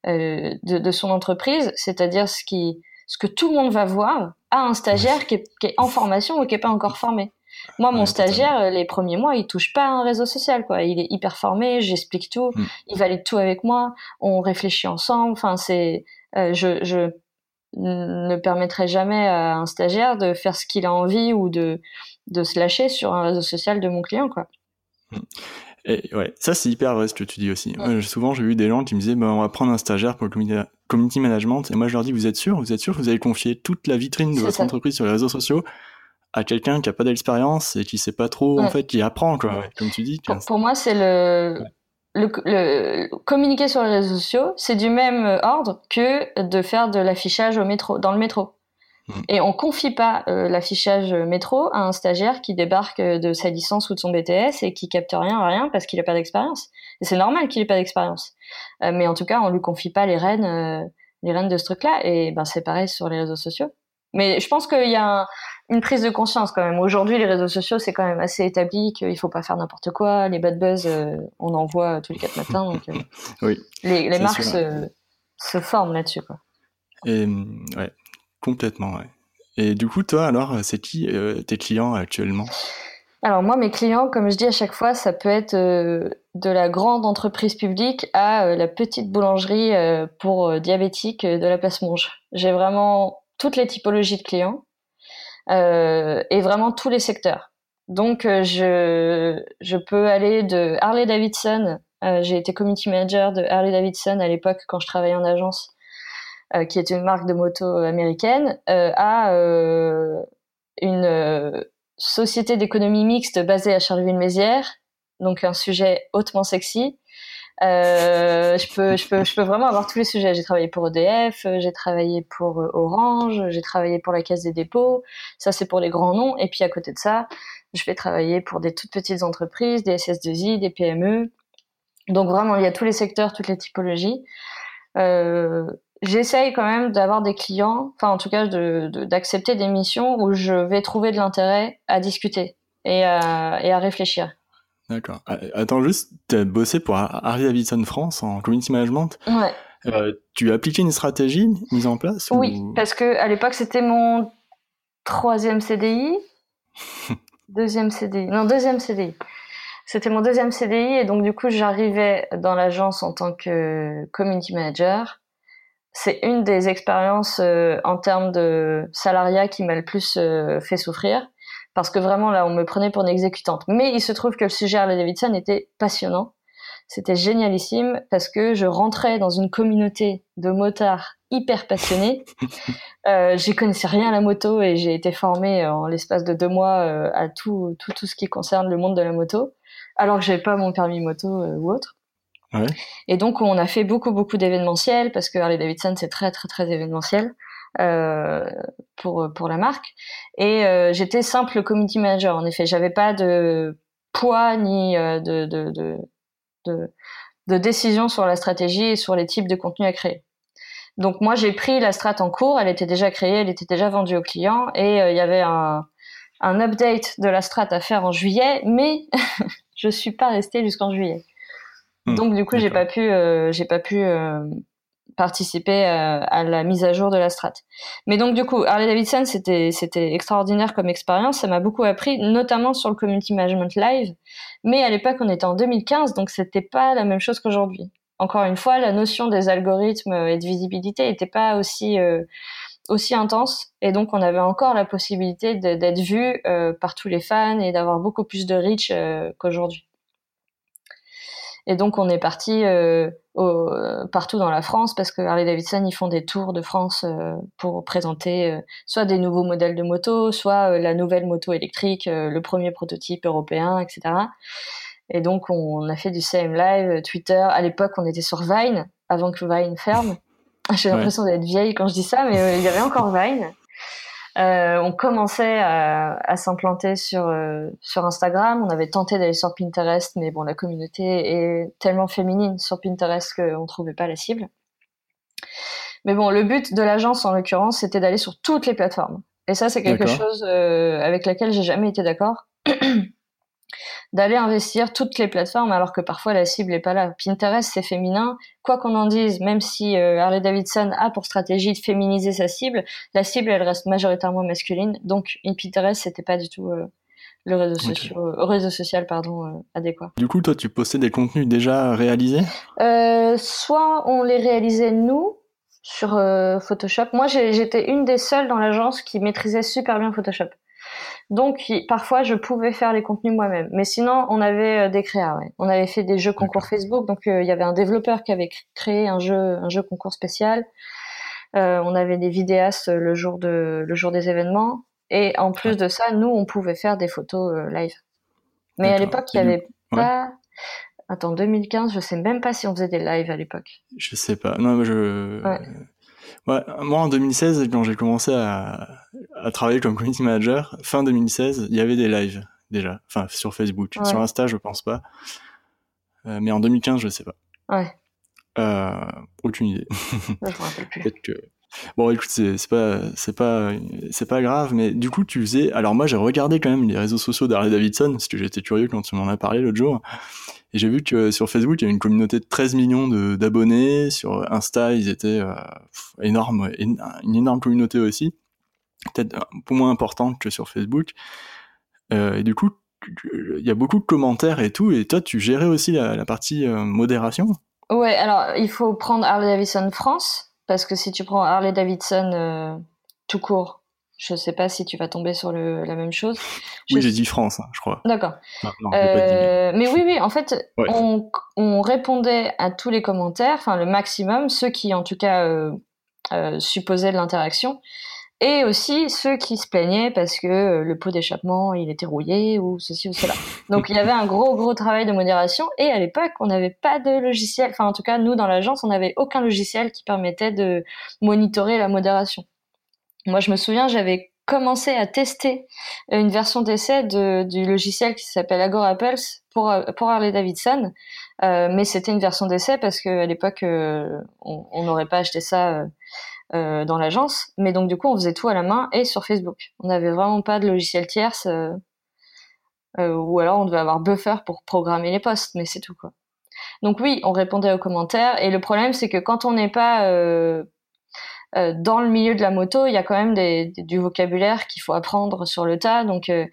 euh, de, de, son entreprise, c'est-à-dire ce qui, ce que tout le monde va voir, à un stagiaire qui est, qui est en formation ou qui est pas encore formé. Moi, mon stagiaire, les premiers mois, il touche pas à un réseau social, quoi. Il est hyper formé, j'explique tout, mm. il valide tout avec moi, on réfléchit ensemble. Enfin, c'est, je, je ne permettrai jamais à un stagiaire de faire ce qu'il a envie ou de, de se lâcher sur un réseau social de mon client, quoi. Mm. Et ouais, ça c'est hyper vrai ce que tu dis aussi. souvent j'ai eu des gens qui me disaient bah, on va prendre un stagiaire pour le community management et moi je leur dis vous êtes sûr Vous êtes sûr que vous allez confier toute la vitrine de votre entreprise sur les réseaux sociaux à quelqu'un qui a pas d'expérience et qui sait pas trop en fait qui apprend quoi, comme tu dis. Pour, moi c'est le... le... communiquer sur les réseaux sociaux, c'est du même ordre que de faire de l'affichage au métro, dans le métro. Mm. Et on confie pas euh, l'affichage métro à un stagiaire qui débarque euh, de sa licence ou de son BTS et qui capte rien, rien parce qu'il a pas d'expérience. Et c'est normal qu'il ait pas d'expérience. Euh, mais en tout cas, on lui confie pas les rênes, les rênes de ce truc-là. Et ben c'est pareil sur les réseaux sociaux. Mais je pense qu'il y a une prise de conscience quand même. Aujourd'hui, les réseaux sociaux, c'est quand même assez établi qu'il faut pas faire n'importe quoi. Les bad buzz, on en voit tous les quatre matins. Donc, <laughs> oui, les, les marques se, se, forment là-dessus. Quoi. Et, ouais. Complètement. Et du coup, toi, alors, c'est qui euh, tes clients actuellement? Alors moi, mes clients, comme je dis à chaque fois, ça peut être euh, de la grande entreprise publique à euh, la petite boulangerie pour diabétiques de la place Monge. J'ai vraiment toutes les typologies de clients et vraiment tous les secteurs. Donc, je, je peux aller de Harley Davidson. J'ai été community manager de Harley Davidson à l'époque quand je travaillais en agence euh, qui est une marque de moto américaine, euh, à euh, une société d'économie mixte basée à Charleville-Mézières, donc un sujet hautement sexy. Euh, je peux, je peux, je peux vraiment avoir tous les sujets. J'ai travaillé pour EDF, j'ai travaillé pour Orange, j'ai travaillé pour la Caisse des dépôts. Ça, c'est pour les grands noms. Et puis à côté de ça, je vais travailler pour des toutes petites entreprises, des SS2I, des PME. Donc vraiment, il y a tous les secteurs, toutes les typologies. Euh, j'essaye quand même d'avoir des clients, enfin en tout cas d'accepter des missions où je vais trouver de l'intérêt à discuter et à, et à réfléchir. D'accord. Ah, attends juste, tu as bossé pour Harry Davidson France en community management. Ouais. Euh, tu as appliqué une stratégie mise en place Oui, parce que à l'époque c'était mon troisième CDI, <laughs> deuxième CDI, non deuxième CDI. C'était mon deuxième CDI et donc du coup j'arrivais dans l'agence en tant que community manager c'est une des expériences euh, en termes de salariat qui m'a le plus euh, fait souffrir parce que vraiment là on me prenait pour une exécutante. Mais il se trouve que le sujet Harley Davidson était passionnant, c'était génialissime parce que je rentrais dans une communauté de motards hyper passionnés. <laughs> Euh, J'y connaissais rien à la moto et j'ai été formée en l'espace de deux mois euh, à tout, tout tout ce qui concerne le monde de la moto, alors que j'avais pas mon permis moto ou autre. Et donc on a fait beaucoup beaucoup d'événementiels parce que Harley Davidson c'est très très très événementiel euh, pour pour la marque. Et euh, j'étais simple community manager en effet. J'avais pas de poids ni euh, de, de, de, de, de décision sur la stratégie et sur les types de contenus à créer. Donc moi j'ai pris la strat en cours, elle était déjà créée, elle était déjà vendue aux clients et euh, il y avait un, un update de la strat à faire en juillet, mais <laughs> je suis pas restée jusqu'en juillet. Hmm. Donc du coup, j'ai pas pu, euh, j'ai pas pu euh, participer euh, à la mise à jour de la strat. Mais donc du coup, Harley Davidson, c'était c'était extraordinaire comme expérience. Ça m'a beaucoup appris, notamment sur le community management live. Mais à l'époque, on était en 2015, donc c'était pas la même chose qu'aujourd'hui. Encore une fois, la notion des algorithmes et de visibilité n'était pas aussi aussi intense et donc on avait encore la possibilité d'être vu par tous les fans et d'avoir beaucoup plus de reach qu'aujourd'hui. Et donc on est parti euh, partout dans la France parce que Harley Davidson ils font des tours de France euh, pour présenter euh, soit des nouveaux modèles de moto, soit la nouvelle moto électrique, le premier prototype européen, etc. Et donc on a fait du CM Live, Twitter. À l'époque on était sur Vine avant que Vine ferme. <laughs> J'ai l'impression d'être vieille quand je dis ça, mais il y avait encore Vine. Euh, on commençait à, à s'implanter sur euh, sur Instagram. On avait tenté d'aller sur Pinterest, mais bon, la communauté est tellement féminine sur Pinterest qu'on trouvait pas la cible. Mais bon, le but de l'agence en l'occurrence, c'était d'aller sur toutes les plateformes. Et ça, c'est quelque chose euh, avec laquelle j'ai jamais été d'accord. <clears throat> d'aller investir toutes les plateformes alors que parfois la cible n'est pas là. Pinterest c'est féminin, quoi qu'on en dise, même si euh, Harley Davidson a pour stratégie de féminiser sa cible, la cible elle reste majoritairement masculine. Donc une Pinterest c'était pas du tout euh, le réseau, réseau social pardon, adéquat. Du coup, toi, tu postais des contenus déjà réalisés? Soit on les réalisait nous sur Photoshop. Moi, j'étais une des seules dans l'agence qui maîtrisait super bien Photoshop. Donc parfois je pouvais faire les contenus moi-même. Mais sinon on avait euh, des créas. Ouais. On avait fait des jeux concours Facebook. Donc euh, il y avait un développeur qui avait créé un jeu un jeu concours spécial. Euh, on avait des vidéastes le jour de le jour des événements. Et en plus de ça, nous on pouvait faire des photos live. Mais à l'époque il y avait pas. Attends, 2015, je sais même pas si on faisait des lives à l'époque. Je sais pas. Non, mais je. Ouais, moi, en 2016, quand j'ai commencé à, à, travailler comme community manager, fin 2016, il y avait des lives déjà, enfin sur Facebook. Sur Insta, je pense pas. Euh, mais en 2015, je sais pas. Ouais. Euh, aucune idée. je me rappelle plus. Peut-être que. Bon, écoute, c'est pas, c'est pas, c'est pas grave, mais du coup, tu faisais. Alors moi, j'ai regardé quand même les réseaux sociaux d'Harley Davidson parce que j'étais curieux quand tu m'en as parlé l'autre jour. Et j'ai vu que sur Facebook, il y a une communauté de 13 millions d'abonnés. Sur Insta, ils étaient euh, une énorme communauté aussi, peut-être un peu moins importante que sur Facebook. Euh, et du coup, il y a beaucoup de commentaires et tout. Et toi, tu gérais aussi la, partie euh, modération? Ouais, alors il faut prendre Harley Davidson France, parce que si tu prends Harley Davidson euh, tout court, je sais pas si tu vas tomber sur le, la même chose. <laughs> Oui, j'ai dit France, hein, je crois. D'accord. Euh, mais oui, oui, en fait, on, on, répondait à tous les commentaires, enfin le maximum, ceux qui en tout cas euh, supposaient de l'interaction, et aussi ceux qui se plaignaient parce que euh, le pot d'échappement il était rouillé ou ceci ou cela. Donc il y avait un gros gros travail de modération, et à l'époque on n'avait pas de logiciel, enfin en tout cas nous dans l'agence on n'avait aucun logiciel qui permettait de monitorer la modération. Moi, je me souviens, j'avais commencé à tester une version d'essai du logiciel qui s'appelle Agora Pulse pour, pour Harley Davidson. Euh, mais c'était une version d'essai parce qu'à l'époque, euh, on n'aurait pas acheté ça dans l'agence. Mais donc, du coup, on faisait tout à la main et sur Facebook. On n'avait vraiment pas de logiciel tierce. ou alors, on devait avoir Buffer pour programmer les posts, mais c'est tout, quoi. Donc oui, on répondait aux commentaires. Et le problème, c'est que quand on n'est pas euh, dans le milieu de la moto, il y a quand même des, du vocabulaire qu'il faut apprendre sur le tas. Donc, euh,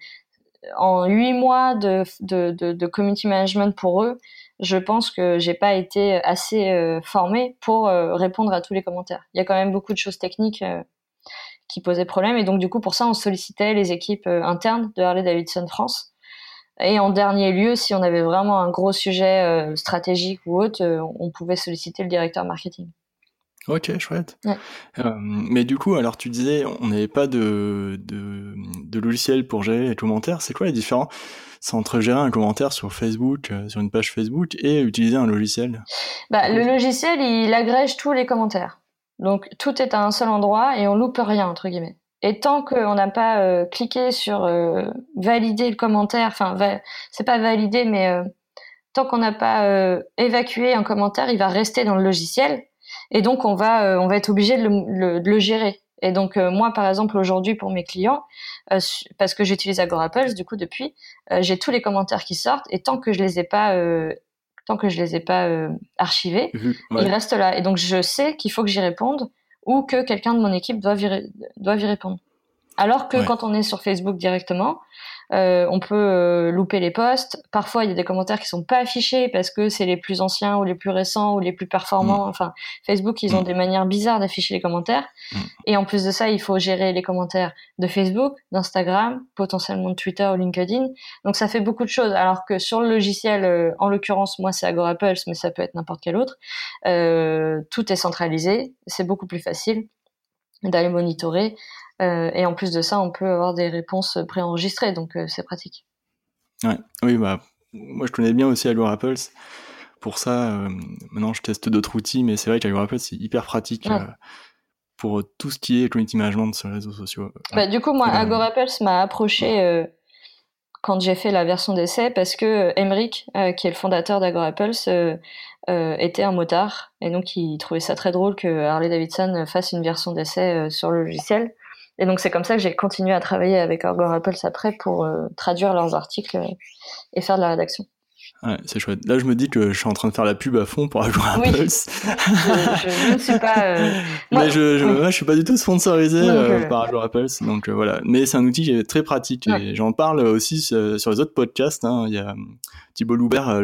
en huit mois de, community management pour eux, je pense que j'ai pas été assez euh, formée pour répondre à tous les commentaires. Il y a quand même beaucoup de choses techniques qui posaient problème. Et donc, du coup, pour ça, on sollicitait les équipes internes de Harley Davidson France. Et en dernier lieu, si on avait vraiment un gros sujet stratégique ou autre, on pouvait solliciter le directeur marketing. Ok, chouette. Euh, mais du coup, alors tu disais, on n'avait pas de, de, de, logiciel pour gérer les commentaires. C'est quoi la différence entre gérer un commentaire sur Facebook, euh, sur une page Facebook, et utiliser un logiciel? Bah, Le logiciel, il agrège tous les commentaires. Donc tout est à un seul endroit et on loupe rien, entre guillemets. Et tant qu'on n'a pas euh, cliqué sur valider le commentaire, enfin, c'est pas valider, mais tant qu'on n'a pas évacué un commentaire, il va rester dans le logiciel et donc on va euh, on va être obligé de le, de le gérer. Et donc euh, moi par exemple aujourd'hui pour mes clients, euh, parce que j'utilise Agorapulse du coup depuis, j'ai tous les commentaires qui sortent et tant que je les ai pas tant que je les ai pas archivés, ils restent là. Et donc je sais qu'il faut que j'y réponde ou que quelqu'un de mon équipe doit y, doit y répondre. Alors que quand on est sur Facebook directement, euh, on peut euh, louper les posts. Parfois, il y a des commentaires qui sont pas affichés parce que c'est les plus anciens ou les plus récents ou les plus performants. Mm. Enfin, Facebook, ils ont mm. des manières bizarres d'afficher les commentaires. Mm. Et en plus de ça, il faut gérer les commentaires de Facebook, d'Instagram, potentiellement de Twitter ou LinkedIn. Donc, ça fait beaucoup de choses. Alors que sur le logiciel, euh, en l'occurrence, moi, c'est Agorapulse, mais ça peut être n'importe quel autre. tout est centralisé. C'est beaucoup plus facile d'aller monitorer. Euh, et en plus de ça, on peut avoir des réponses préenregistrées, donc euh, c'est pratique. Ouais. Oui, bah, moi je connais bien aussi Apples. Pour ça, euh, maintenant je teste d'autres outils, mais c'est vrai Apples c'est hyper pratique pour tout ce qui est community management sur les réseaux sociaux. Bah, du coup, moi, Apples m'a approché quand j'ai fait la version d'essai parce que Emric, qui est le fondateur euh, était un motard et donc il trouvait ça très drôle que Harley Davidson fasse une version d'essai sur le logiciel. Et donc c'est comme ça que j'ai continué à travailler avec Argo Apples après pour euh, traduire leurs articles et faire de la rédaction. Ouais, c'est chouette. Là, je me dis que je suis en train de faire la pub à fond pour Agro oui. Pulse. <laughs> je, je, ne suis pas. Euh... Moi, Mais je, je, moi, je suis pas du tout sponsorisé euh, par Agro Pulse, donc euh, voilà. Mais c'est un outil qui est très pratique et j'en parle aussi sur les autres podcasts. Hein. Il y a Thibault Loubert,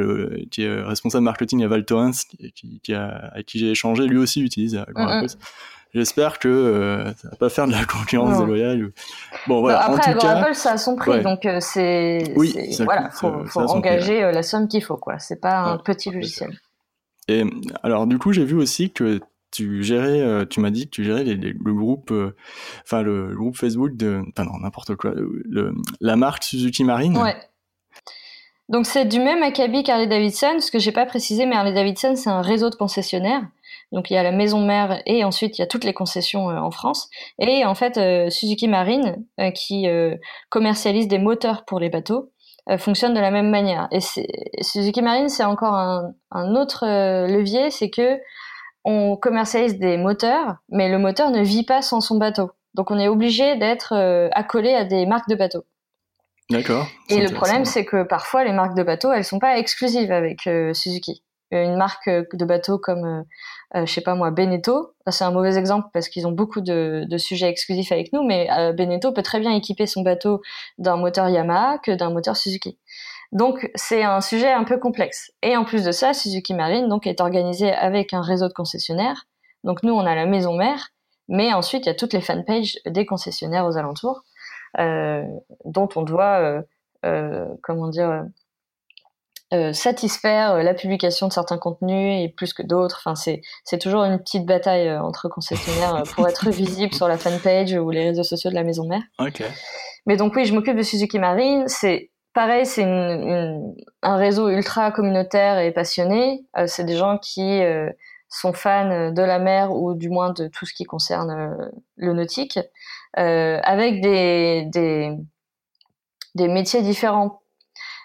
qui est responsable marketing à Val Thorens, qui, qui, a, avec qui j'ai échangé, lui aussi utilise Agro mm Pulse. J'espère que euh, ça va pas faire de la concurrence déloyale. Bon voilà. Après, en tout cas, ça a son prix, donc euh, c'est oui, voilà, faut, faut engager euh, la somme qu'il faut quoi. C'est pas un petit logiciel. Et alors du coup, j'ai vu aussi que tu gérais, tu m'as dit que tu gérais le groupe, enfin le, groupe Facebook de, enfin non n'importe quoi, le, la marque Suzuki Marine. Ouais. Donc c'est du même acabit qu'Harley Davidson, ce que j'ai pas précisé, mais Harley Davidson c'est un réseau de concessionnaires. Donc il y a la maison mère et ensuite il y a toutes les concessions euh, en France. Et en fait, euh, Suzuki Marine, euh, qui commercialise des moteurs pour les bateaux, fonctionne de la même manière. Et Suzuki Marine, c'est encore un, un autre levier, c'est que on commercialise des moteurs, mais le moteur ne vit pas sans son bateau. Donc on est obligé d'être accolé à des marques de bateaux. D'accord. Et le problème, c'est que parfois les marques de bateaux, elles sont pas exclusives avec Suzuki. Une marque de bateaux comme euh, je sais pas moi, Beneteau. C'est un mauvais exemple parce qu'ils ont beaucoup de, de, sujets exclusifs avec nous, mais euh, Beneteau peut très bien équiper son bateau d'un moteur Yamaha que d'un moteur Suzuki. Donc c'est un sujet un peu complexe. Et en plus de ça, Suzuki Marine donc est organisé avec un réseau de concessionnaires. Donc nous on a la maison mère, mais ensuite il y a toutes les fanpages des concessionnaires aux alentours euh, dont on doit, euh, euh comment dire, euh, satisfaire euh, la publication de certains contenus et plus que d'autres. Enfin, c'est c'est toujours une petite bataille euh, entre concessionnaires pour être visible sur la fanpage ou les réseaux sociaux de la maison mère. Mais donc oui, je m'occupe de Suzuki Marine. C'est pareil, c'est un réseau ultra communautaire et passionné. c'est des gens qui sont fans de la mer ou du moins de tout ce qui concerne le nautique, avec des, des des métiers différents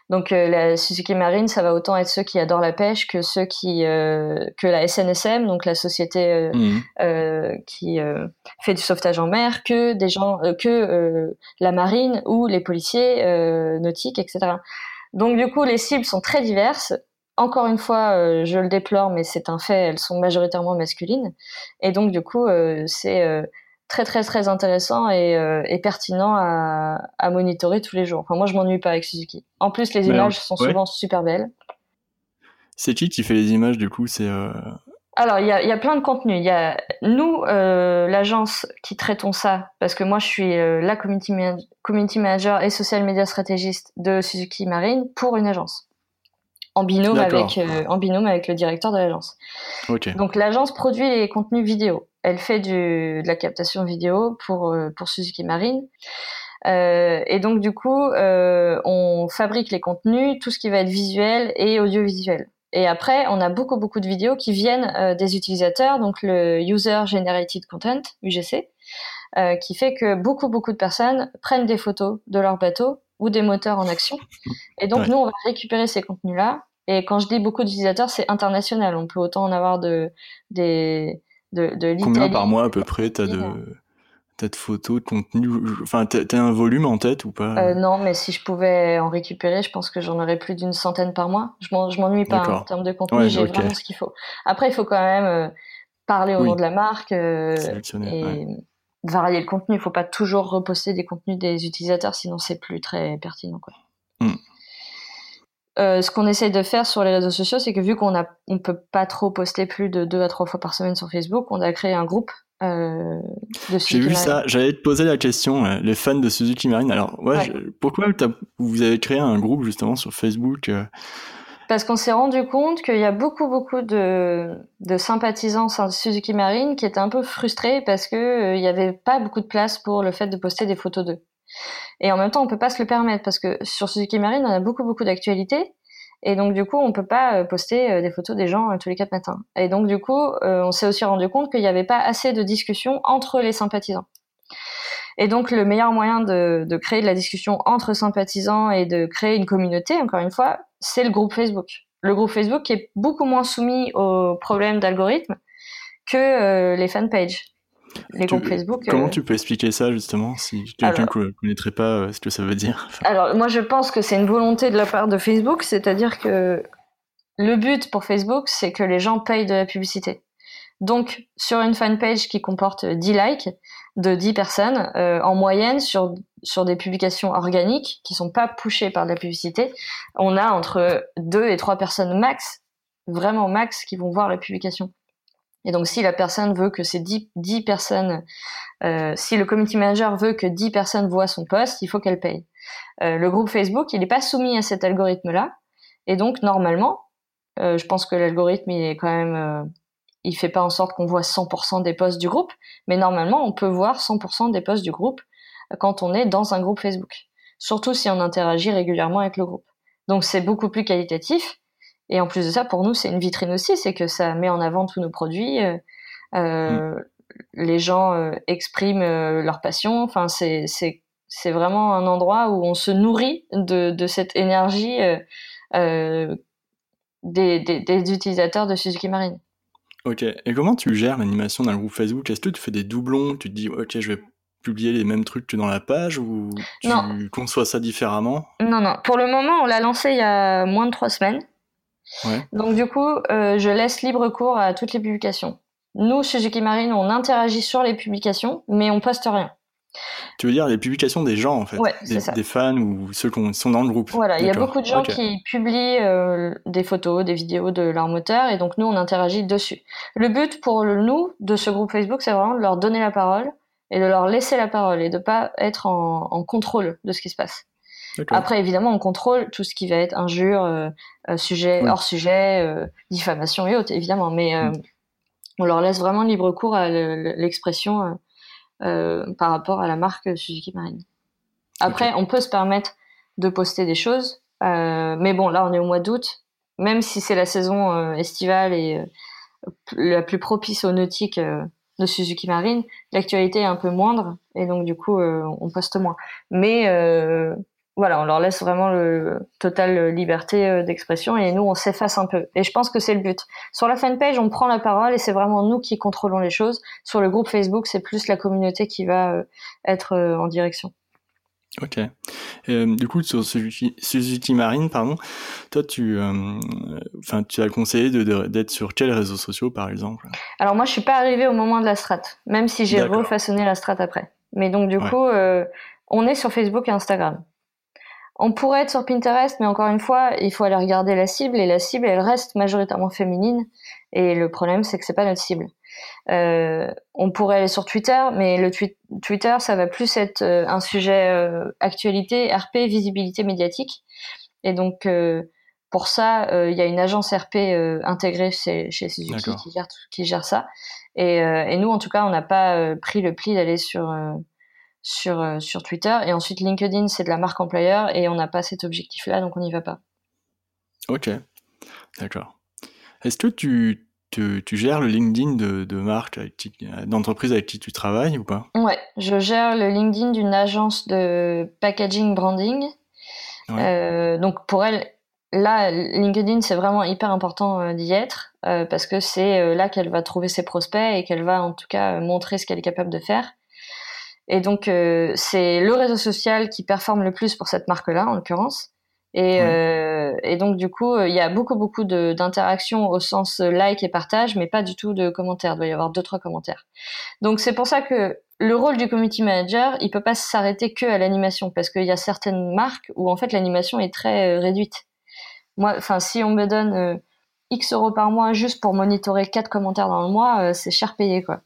donc euh, la Suzuki Marine, ça va autant être ceux qui adorent la pêche que ceux qui euh, que la SNSM, donc la société euh, mmh. qui fait du sauvetage en mer, que des gens que la marine ou les policiers nautiques, etc. Donc du coup, les cibles sont très diverses. Encore une fois, je le déplore, mais c'est un fait, elles sont majoritairement masculines. Et donc du coup, c'est très très très intéressant et, euh, et pertinent à, à, monitorer tous les jours. Enfin, moi, je m'ennuie pas avec Suzuki. En plus, les images sont souvent super belles. C'est qui qui fait les images du coup? C'est euh... alors il y a, y a, plein de contenus. Il y a nous, euh, l'agence qui traitons ça, parce que moi je suis la community, community manager et social media stratégiste de Suzuki Marine pour une agence en binôme avec en binôme avec le directeur de l'agence. Donc l'agence produit les contenus vidéo. Elle fait du, de la captation vidéo pour euh, pour Suzuki Marine. Euh, et donc du coup, euh, on fabrique les contenus, tout ce qui va être visuel et audiovisuel. Et après, on a beaucoup beaucoup de vidéos qui viennent euh, des utilisateurs, donc le User Generated Content (UGC), qui fait que beaucoup beaucoup de personnes prennent des photos de leur bateau ou des moteurs en action. Et donc, nous, on va récupérer ces contenus-là. Et quand je dis beaucoup d'utilisateurs, c'est international. On peut autant en avoir de, des, de, de Combien par mois à peu près t'as de, as de photos, de contenu Enfin, t'as un volume en tête ou pas? Euh, Non, mais si je pouvais en récupérer, je pense que j'en aurais plus d'une centaine par mois. Je m'ennuie pas hein, en termes de contenu, j'ai vraiment ce qu'il faut. Après, il faut quand même euh, parler au nom de la marque. Euh, et varier le contenu. Il faut pas toujours reposter des contenus des utilisateurs, sinon c'est plus très pertinent. Quoi. Euh, ce qu'on essaye de faire sur les réseaux sociaux, c'est que vu qu'on a, on peut pas trop poster plus de deux à trois fois par semaine sur Facebook, on a créé un groupe euh, de J'ai vu ça. J'allais te poser la question, euh, les fans de Suzuki Marine. Alors, ouais, pourquoi vous avez créé un groupe justement sur Facebook parce qu'on s'est rendu compte qu'il y a beaucoup, beaucoup de, de sympathisants Suzuki Marine qui étaient un peu frustrés parce que euh, il n'y avait pas beaucoup de place pour le fait de poster des photos d'eux. Et en même temps, on peut pas se le permettre parce que sur Suzuki Marine, on a beaucoup, beaucoup d'actualités. Et donc, du coup, on peut pas euh, poster euh, des photos des gens tous les quatre matins. Et donc, du coup, on s'est aussi rendu compte qu'il n'y avait pas assez de discussion entre les sympathisants. Et donc, le meilleur moyen de, créer de la discussion entre sympathisants et de créer une communauté, encore une fois, c'est le groupe Facebook. Le groupe Facebook est beaucoup moins soumis aux problèmes d'algorithme que euh, les fanpages. Les groupes Facebook. Comment tu peux expliquer ça justement si quelqu'un ne connaîtrait pas ce que ça veut dire? Alors moi je pense que c'est une volonté de la part de Facebook, c'est-à-dire que le but pour Facebook c'est que les gens payent de la publicité. Donc, sur une fanpage qui comporte 10 likes de 10 personnes, euh, en moyenne, sur, sur des publications organiques qui sont pas pushées par de la publicité, on a entre 2 et 3 personnes max, vraiment max, qui vont voir la publication. Et donc, si la personne veut que ces 10, 10 personnes, euh, si le community manager veut que 10 personnes voient son post, il faut qu'elle paye. Euh, le groupe Facebook, il n'est pas soumis à cet algorithme-là. Et donc, normalement, je pense que l'algorithme, il est quand même il fait pas en sorte qu'on voit 100% des posts du groupe, mais normalement, on peut voir 100% des posts du groupe quand on est dans un groupe Facebook. Surtout si on interagit régulièrement avec le groupe. Donc c'est beaucoup plus qualitatif. Et en plus de ça, pour nous, c'est une vitrine aussi, c'est que ça met en avant tous nos produits. Euh, euh. Les gens euh, expriment leur passion. Enfin, c'est c'est vraiment un endroit où on se nourrit de, de cette énergie des, des, des utilisateurs de Suzuki Marine. Ok, et comment tu gères l'animation d'un groupe Facebook? Est-ce que tu fais des doublons? Tu te dis, ok, je vais publier les mêmes trucs que dans la page ou tu conçois ça différemment? Non, non. Pour le moment, on l'a lancé il y a moins de trois semaines. Ouais. Donc du coup, euh, je laisse libre cours à toutes les publications. Nous, chez Suzuki Marine, on interagit sur les publications, mais on poste rien. Tu veux dire les publications des gens, en fait des, fans ou ceux qui sont dans le groupe Voilà, il y a beaucoup de gens qui publient euh, des photos, des vidéos de leur moteur, et donc nous, on interagit dessus. Le but pour nous, de ce groupe Facebook, c'est vraiment de leur donner la parole et de leur laisser la parole et de pas être en, contrôle de ce qui se passe. Après, évidemment, on contrôle tout ce qui va être injure, euh, euh, sujet, hors sujet, diffamation et autres, évidemment, mais mm. on leur laisse vraiment libre cours à l'expression euh, par rapport à la marque Suzuki Marine. Après, on peut se permettre de poster des choses, euh, mais bon, là, on est au mois d'août. Même si c'est la saison euh, estivale et la plus propice au nautique de Suzuki Marine, l'actualité est un peu moindre et donc du coup, on poste moins. Mais voilà, on leur laisse vraiment le totale liberté euh, d'expression et nous on s'efface un peu. Et je pense que c'est le but. Sur la fanpage, on prend la parole et c'est vraiment nous qui contrôlons les choses. Sur le groupe Facebook, c'est plus la communauté qui va euh, être euh, en direction. Ok. du coup, sur Suzuki, Marine, pardon, toi, tu, enfin, tu as conseillé d'être sur quels réseaux sociaux, par exemple? Alors moi, je suis pas arrivée au moment de la strat, même si j'ai refaçonné la strat après. Mais donc du coup, on est sur Facebook et Instagram. On pourrait être sur Pinterest, mais encore une fois, il faut aller regarder la cible et la cible, elle reste majoritairement féminine. Et le problème, c'est que c'est pas notre cible. Euh, on pourrait aller sur Twitter, mais le Twitter, ça va plus être euh, un sujet euh, actualité, RP, visibilité médiatique. Et donc, pour ça, il y a une agence RP intégrée chez, chez Suzuki qui gère, qui gère ça. Et, et, nous, en tout cas, on n'a pas pris le pli d'aller sur sur, euh, sur Twitter. Et ensuite, LinkedIn, c'est de la marque employeur et on n'a pas cet objectif-là, donc on n'y va pas. Ok, d'accord. Est-ce que tu, tu, tu, gères le LinkedIn de, de marque, d'entreprise avec qui tu travailles ou pas? Ouais, je gère le LinkedIn d'une agence de packaging branding. Euh, donc pour elle, là, LinkedIn, c'est vraiment hyper important euh, d'y être parce que c'est là qu'elle va trouver ses prospects et qu'elle va en tout cas montrer ce qu'elle est capable de faire. Et donc, euh, c'est le réseau social qui performe le plus pour cette marque-là, en l'occurrence. Et, euh, et, donc, du coup, il y a beaucoup, beaucoup d'interactions au sens like et partage, mais pas du tout de commentaires. Il doit y avoir deux, trois commentaires. Donc, c'est pour ça que le rôle du community manager, il peut pas s'arrêter que à l'animation, parce qu'il y a certaines marques où, en fait, l'animation est très euh, réduite. Moi, enfin, si on me donne euh, X euros par mois juste pour monitorer quatre commentaires dans le mois, euh, c'est cher payé, quoi.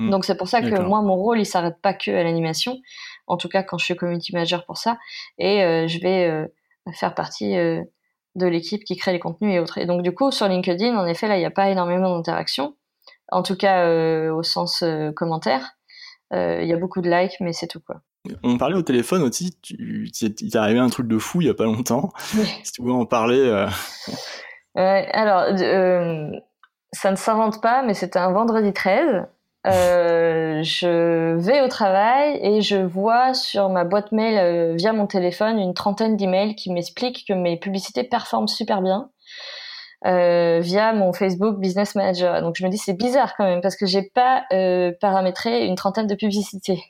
Hmm. Donc c'est pour ça que moi, mon rôle, il s'arrête pas que à l'animation. En tout cas, quand je suis community manager pour ça. Et euh, je vais euh, faire partie euh, de l'équipe qui crée les contenus et autres. Et donc du coup, sur LinkedIn, en effet, là, il n'y a pas énormément d'interactions. En tout cas, au sens commentaire. Il y a beaucoup de likes, mais c'est tout, quoi. On parlait au téléphone aussi, tu, il t'est arrivé un truc de fou il n'y a pas longtemps. <laughs> Si tu veux en parler. alors, ça ne s'invente pas, mais c'était un vendredi 13. Euh, je vais au travail et je vois sur ma boîte mail euh, via mon téléphone une trentaine d'emails qui m'expliquent que mes publicités performent super bien. euh, via mon Facebook Business Manager. Donc je me dis c'est bizarre quand même parce que j'ai pas euh, paramétré une trentaine de publicités.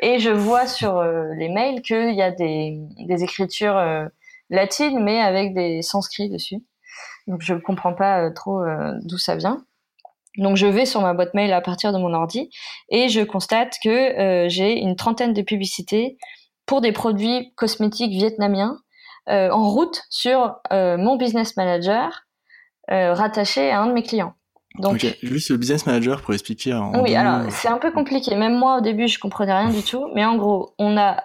Et je vois sur euh, les mails qu'il y a des, des écritures latines mais avec des sanscrits dessus. Donc je comprends pas trop d'où ça vient. Donc je vais sur ma boîte mail à partir de mon ordi et je constate que j'ai une trentaine de publicités pour des produits cosmétiques vietnamiens euh, en route sur euh, mon business manager euh, rattaché à un de mes clients. Donc, juste le business manager pour expliquer. En oui, alors c'est un peu compliqué. Même moi au début, je comprenais rien du tout. Mais en gros, on a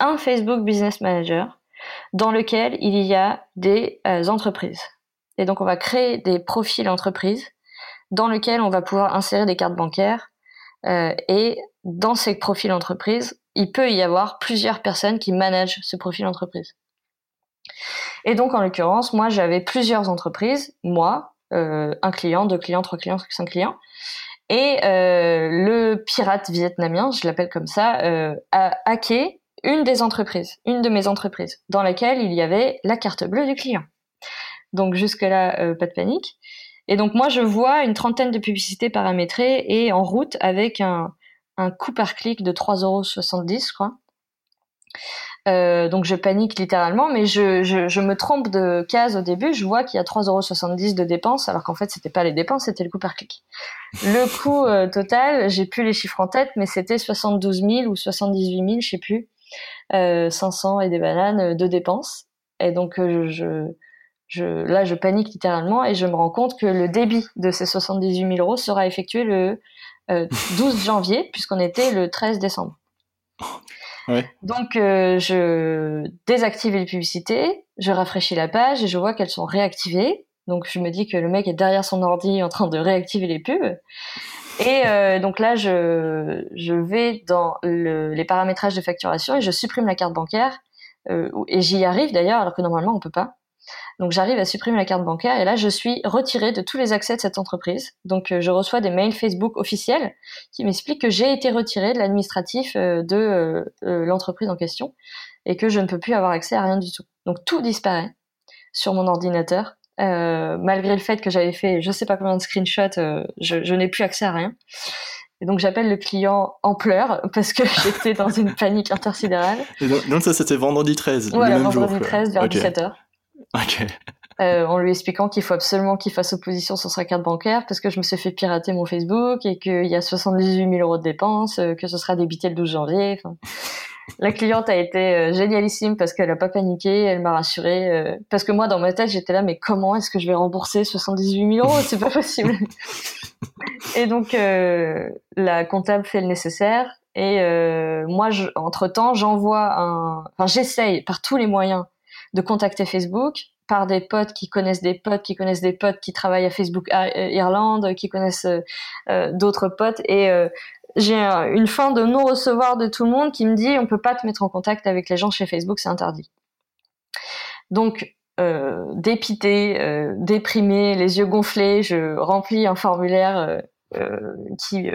un Facebook Business Manager dans lequel il y a des entreprises. Et donc, on va créer des profils entreprises dans lesquels on va pouvoir insérer des cartes bancaires. et dans ces profils entreprises, il peut y avoir plusieurs personnes qui managent ce profil entreprise. Et donc, en l'occurrence, moi, j'avais plusieurs entreprises, moi, euh, un client, deux clients, trois clients, cinq clients. Et euh, le pirate vietnamien, je l'appelle comme ça, euh, a hacké une des entreprises, une de mes entreprises, dans laquelle il y avait la carte bleue du client. Donc jusque-là, pas de panique. Et donc moi, je vois une trentaine de publicités paramétrées et en route avec un, un coût par clic de 3,70€, je crois. Euh, donc je panique littéralement, mais je, je, me trompe de case au début. Je vois qu'il y a 3,70€ de dépenses, alors qu'en fait c'était pas les dépenses, c'était le coût par clic. Le coût euh, total, j'ai plus les chiffres en tête, mais c'était 72 000 ou 78 000, je sais plus, euh, 500 et des bananes de dépenses. Et donc euh, je, je, là je panique littéralement et je me rends compte que le débit de ces 78 000 euros sera effectué le 12 janvier, puisqu'on était le 13 décembre. Donc, euh, je désactive les publicités, je rafraîchis la page et je vois qu'elles sont réactivées. Donc, je me dis que le mec est derrière son ordi en train de réactiver les pubs. Et euh, donc là, je, je vais dans le, les paramétrages de facturation et je supprime la carte bancaire. Euh, et j'y arrive d'ailleurs, alors que normalement, on peut pas. Donc j'arrive à supprimer la carte bancaire et là je suis retirée de tous les accès de cette entreprise. Donc euh, je reçois des mails Facebook officiels qui m'expliquent que j'ai été retirée de l'administratif euh, de euh, l'entreprise en question et que je ne peux plus avoir accès à rien du tout. Donc tout disparaît sur mon ordinateur. malgré le fait que j'avais fait je sais pas combien de screenshots, je, je n'ai plus accès à rien. Et donc j'appelle le client en pleurs parce que <laughs> j'étais dans une panique intersidérale. Et donc, ça c'était vendredi 13, le même vendredi 13 vers 17h. <laughs> Euh, en lui expliquant qu'il faut absolument qu'il fasse opposition sur sa carte bancaire parce que je me suis fait pirater mon Facebook et qu'il y a 78 000 euros de dépenses, euh, que ce sera débité le 12 janvier. <laughs> la cliente a été euh, génialissime parce qu'elle a pas paniqué, elle m'a rassurée. parce que moi, dans ma tête, j'étais là, mais comment est-ce que je vais rembourser 78 000 euros? C'est pas <laughs> possible. et donc, la comptable fait le nécessaire. Et moi, entre temps, j'envoie un, enfin, j'essaye par tous les moyens de contacter Facebook par des potes qui connaissent des potes qui connaissent des potes qui travaillent à Facebook euh, Irlande, qui connaissent euh, euh, d'autres potes et j'ai une fin de non recevoir de tout le monde qui me dit on peut pas te mettre en contact avec les gens chez Facebook, c'est interdit. Donc dépité, déprimé, les yeux gonflés, je remplis un formulaire qui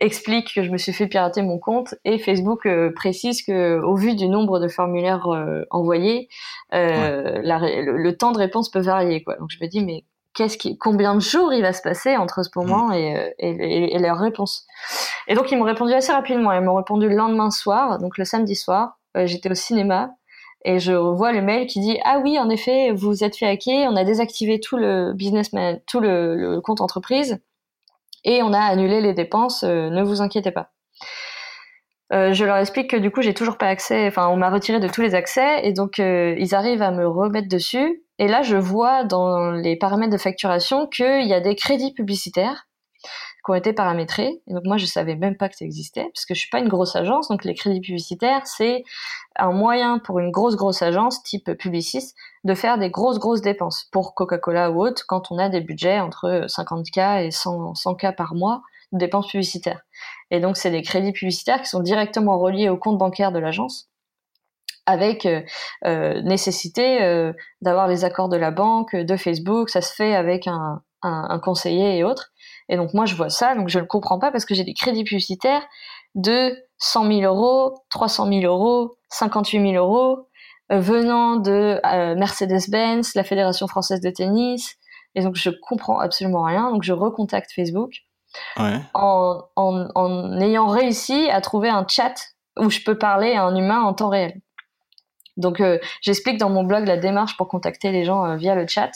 explique que je me suis fait pirater mon compte et Facebook euh, précise que au vu du nombre de formulaires euh, envoyés, euh, le, temps de réponse peut varier quoi. Donc je me dis mais qu'est-ce qui, combien de jours il va se passer entre ce moment mm. et, et, et, leur réponse? Et donc ils m'ont répondu assez rapidement. Ils m'ont répondu le lendemain soir, donc le samedi soir. J'étais au cinéma et je vois le mail qui dit ah oui en effet vous êtes fait hacker, on a désactivé tout le business, tout le compte entreprise et on a annulé les dépenses, euh, ne vous inquiétez pas. Euh, je leur explique que du coup j'ai toujours pas accès, enfin on m'a retiré de tous les accès et donc euh, ils arrivent à me remettre dessus. Et là je vois dans les paramètres de facturation qu'il y a des crédits publicitaires qui ont été paramétrés. Et donc moi, je savais même pas que ça existait, parce que je suis pas une grosse agence. Donc les crédits publicitaires, c'est un moyen pour une grosse grosse agence type Publicis de faire des grosses grosses dépenses pour Coca-Cola ou autre quand on a des budgets entre 50K et 100, 100K par mois de dépenses publicitaires. Et donc c'est des crédits publicitaires qui sont directement reliés au compte bancaire de l'agence avec euh, euh nécessité euh, d'avoir les accords de la banque, de Facebook, ça se fait avec un conseiller et autres. Et donc moi je vois ça, donc je ne comprends pas parce que j'ai des crédits publicitaires de 100 000 euros, 300 000 euros, 58 000 euros, euh, venant de euh, Mercedes-Benz, la Fédération française de tennis, Et donc, je comprends absolument rien. Donc, je recontacte Facebook Ouais. en, en, en ayant réussi à trouver un chat où je peux parler à un humain en temps réel. Donc, euh, j'explique dans mon blog la démarche pour contacter les gens euh, via le chat.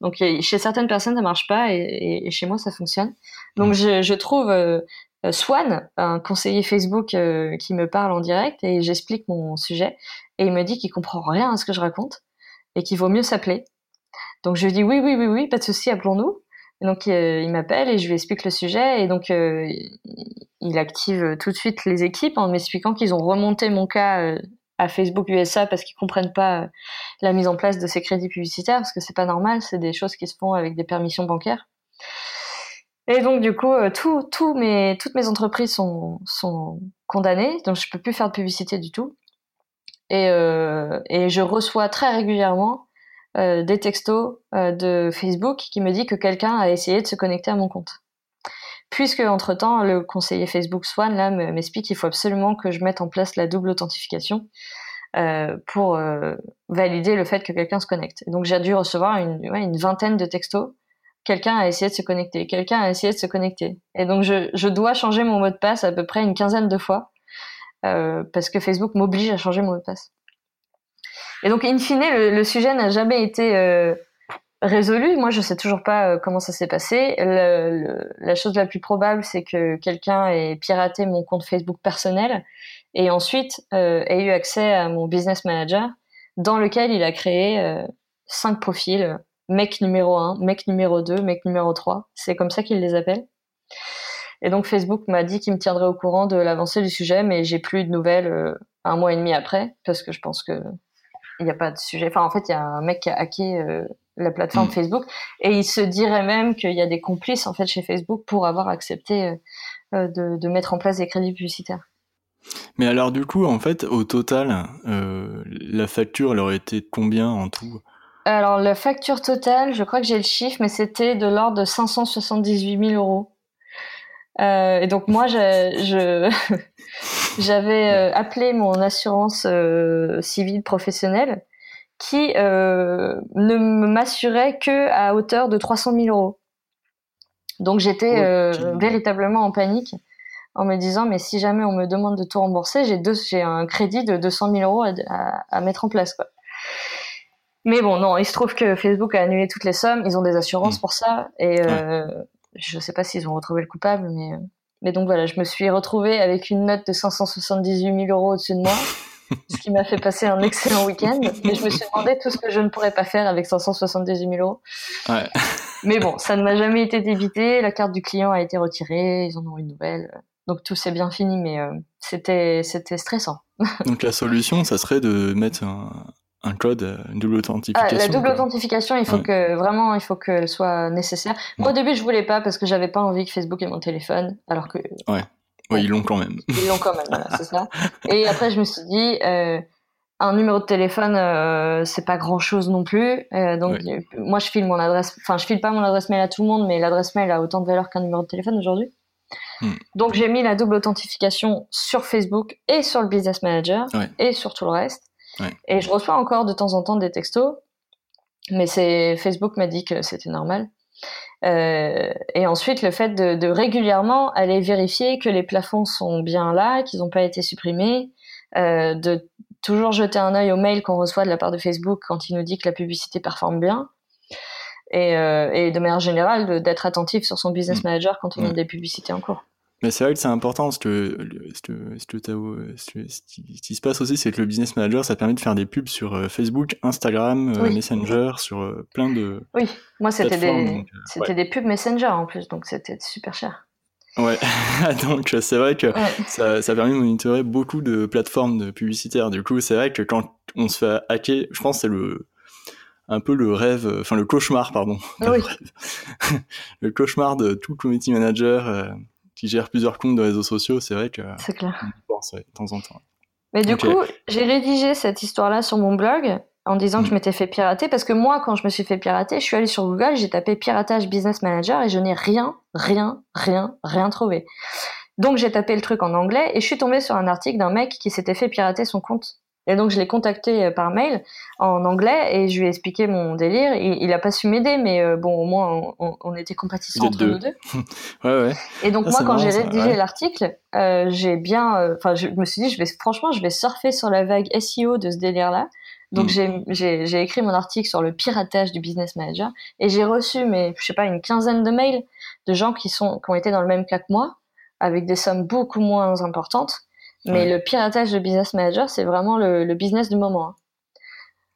Donc, chez certaines personnes, ça marche pas et, et- et chez moi, ça fonctionne. Donc, je, je trouve euh, euh, Swan, un conseiller Facebook euh, qui me parle en direct et j'explique mon sujet. Et il me dit qu'il comprend rien à ce que je raconte et qu'il vaut mieux s'appeler. Donc, je lui dis oui, oui, oui, oui, pas de souci, appelons-nous. Et donc, euh, il m'appelle et je lui explique le sujet. Et donc, euh, il active tout de suite les équipes en m'expliquant qu'ils ont remonté mon cas à Facebook USA parce qu'ils comprennent pas euh, la mise en place de ces crédits publicitaires parce que c'est pas normal, c'est des choses qui se font avec des permissions bancaires. Et donc du coup, euh, tout, tout mes, toutes mes entreprises sont, sont condamnées, donc je peux plus faire de publicité du tout. Et, euh, et je reçois très régulièrement euh, des textos euh, de Facebook qui me dit que quelqu'un a essayé de se connecter à mon compte. Puisque entre temps, le conseiller Facebook Swan là me- m'explique qu'il faut absolument que je mette en place la double authentification euh, pour euh, valider le fait que quelqu'un se connecte. Et donc j'ai dû recevoir une, vingtaine de textos. Quelqu'un a essayé de se connecter. Quelqu'un a essayé de se connecter. Et donc je, dois changer mon mot de passe à peu près une quinzaine de fois euh, parce que Facebook m'oblige à changer mon mot de passe. Et donc in fine, le, sujet n'a jamais été résolu. Moi, je sais toujours pas euh, comment ça s'est passé. La chose la plus probable, c'est que quelqu'un ait piraté mon compte Facebook personnel et ensuite euh, ait eu accès à mon business manager, dans lequel il a créé euh, cinq profils mec numéro 1, mec numéro 2, mec numéro 3. C'est comme ça qu'il les appelle. Et donc Facebook m'a dit qu'il me tiendrait au courant de l'avancée du sujet, mais j'ai plus de nouvelles un mois et demi après, parce que je pense que il n'y a pas de sujet. Enfin, en fait, il y a un mec qui a hacké la plateforme Mm. Facebook, et il se dirait même qu'il y a des complices en fait chez Facebook pour avoir accepté euh, euh, de, de mettre en place des crédits publicitaires. Mais alors du coup, en fait, au total, euh, la facture, elle aurait été de combien en tout? Alors, la facture totale, je crois que j'ai le chiffre, mais c'était de l'ordre de 578 000 euros. Euh, et donc moi, je, <laughs> j'avais appelé mon assurance civile professionnelle qui euh, ne m'assurait que à hauteur de 300 000 euros. Donc j'étais euh, véritablement en panique en me disant mais si jamais on me demande de tout rembourser, j'ai deux, j'ai un crédit de 200 000 euros à, à- à mettre en place quoi. Mais bon, non, il se trouve que Facebook a annulé toutes les sommes. Ils ont des assurances Mm. pour ça. Et euh, je sais pas s'ils ont retrouvé le coupable, mais, euh, mais donc voilà, je me suis retrouvée avec une note de 578 000 euros au-dessus de moi, <laughs> ce qui m'a fait passer un excellent week-end. Mais je me suis demandé tout ce que je ne pourrais pas faire avec 578 000 euros. Ouais. Mais bon, ça ne m'a jamais été débité. La carte du client a été retirée. Ils en ont une nouvelle. Donc tout s'est bien fini, mais euh, c'était c'était stressant. Donc la solution, ça serait de mettre un, un code, euh, une double Ah, authentification. la double authentification, il faut Ouais. que vraiment, il faut qu'elle soit nécessaire. Moi, au début, je voulais pas parce que j'avais pas envie que Facebook ait mon téléphone, alors que Ouais, ils l'ont quand même. ils l'ont quand même. voilà, c'est ça. <laughs> Et après, je me suis dit, euh, un numéro de téléphone, euh, c'est pas grand chose non plus. Euh, donc, moi, je file mon adresse. Enfin, je file pas mon adresse mail à tout le monde, mais l'adresse mail a autant de valeur qu'un numéro de téléphone aujourd'hui. Hmm. Donc, j'ai mis la double authentification sur Facebook et sur le Business Manager Ouais. et sur tout le reste. Ouais. Et je reçois encore de temps en temps des textos, mais c'est Facebook m'a dit que c'était normal. Euh, et ensuite, le fait de, de régulièrement aller vérifier que les plafonds sont bien là, qu'ils n'ont pas été supprimés, euh, de toujours jeter un œil au mail qu'on reçoit de la part de Facebook quand il nous dit que la publicité performe bien, et, euh, et de manière générale, d'être attentif sur son business Mm. manager quand on Ouais. a des publicités en cours. Mais c'est vrai que c'est important parce que ce, qui se passe aussi, c'est que le business manager, ça permet de faire des pubs sur euh, Facebook, Instagram, euh, Oui. Messenger, sur euh, plein de. Oui, moi c'était des, c'était des pubs Messenger en plus, donc c'était super cher. Ouais, <laughs> donc c'est vrai que Ouais. ça, ça permet de monitorer beaucoup de plateformes de publicitaires. Du coup, c'est vrai que quand on se fait hacker, je pense que c'est le un peu le rêve, enfin le cauchemar, pardon, <laughs> Oui. <laughs> le cauchemar de tout community manager qui gère plusieurs comptes de réseaux sociaux. C'est vrai que C'est clair. on y pense ouais, de temps en temps. Mais du coup, j'ai rédigé cette histoire-là sur mon blog en disant que Mm. je m'étais fait pirater parce que moi, quand je me suis fait pirater, je suis allée sur Google, j'ai tapé piratage business manager et je n'ai rien, rien, rien, rien trouvé. Donc j'ai tapé le truc en anglais et je suis tombée sur un article d'un mec qui s'était fait pirater son compte Et donc je l'ai contacté par mail en anglais et je lui ai expliqué mon délire. Il a pas su m'aider, mais bon, au moins on, était compatissants entre nous deux. <laughs> ouais, ouais. Et donc moi, quand j'ai rédigé l'article, j'ai bien, enfin, je me suis dit, je vais franchement, je vais surfer sur la vague SEO de ce délire-là. Donc mm. j'ai écrit mon article sur le piratage du business manager et j'ai reçu, mais je sais pas, une quinzaine de mails de gens qui sont qui ont été dans le même cas que moi, avec des sommes beaucoup moins importantes. Mais le piratage de business manager, c'est vraiment le, business du moment. Hein.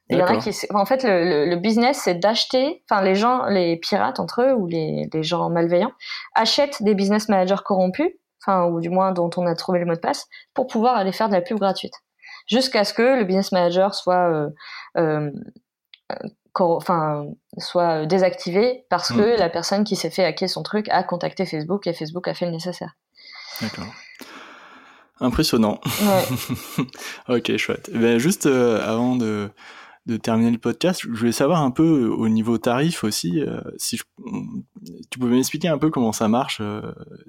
Il y en a qui, en fait, le, business, c'est d'acheter, enfin, les gens, les pirates entre eux ou les, les gens malveillants achètent des business managers corrompus, enfin, ou du moins dont on a trouvé le mot de passe, pour pouvoir aller faire de la pub gratuite jusqu'à ce que le business manager soit euh, euh, enfin soit désactivé parce que mm. la personne qui s'est fait hacker son truc a contacté Facebook et Facebook a fait le nécessaire. D'accord. Impressionnant. <laughs> ok, chouette. Eh ben, juste euh, avant de, de, terminer le podcast, je voulais savoir un peu au niveau tarif aussi, si tu pouvais m'expliquer un peu comment ça marche,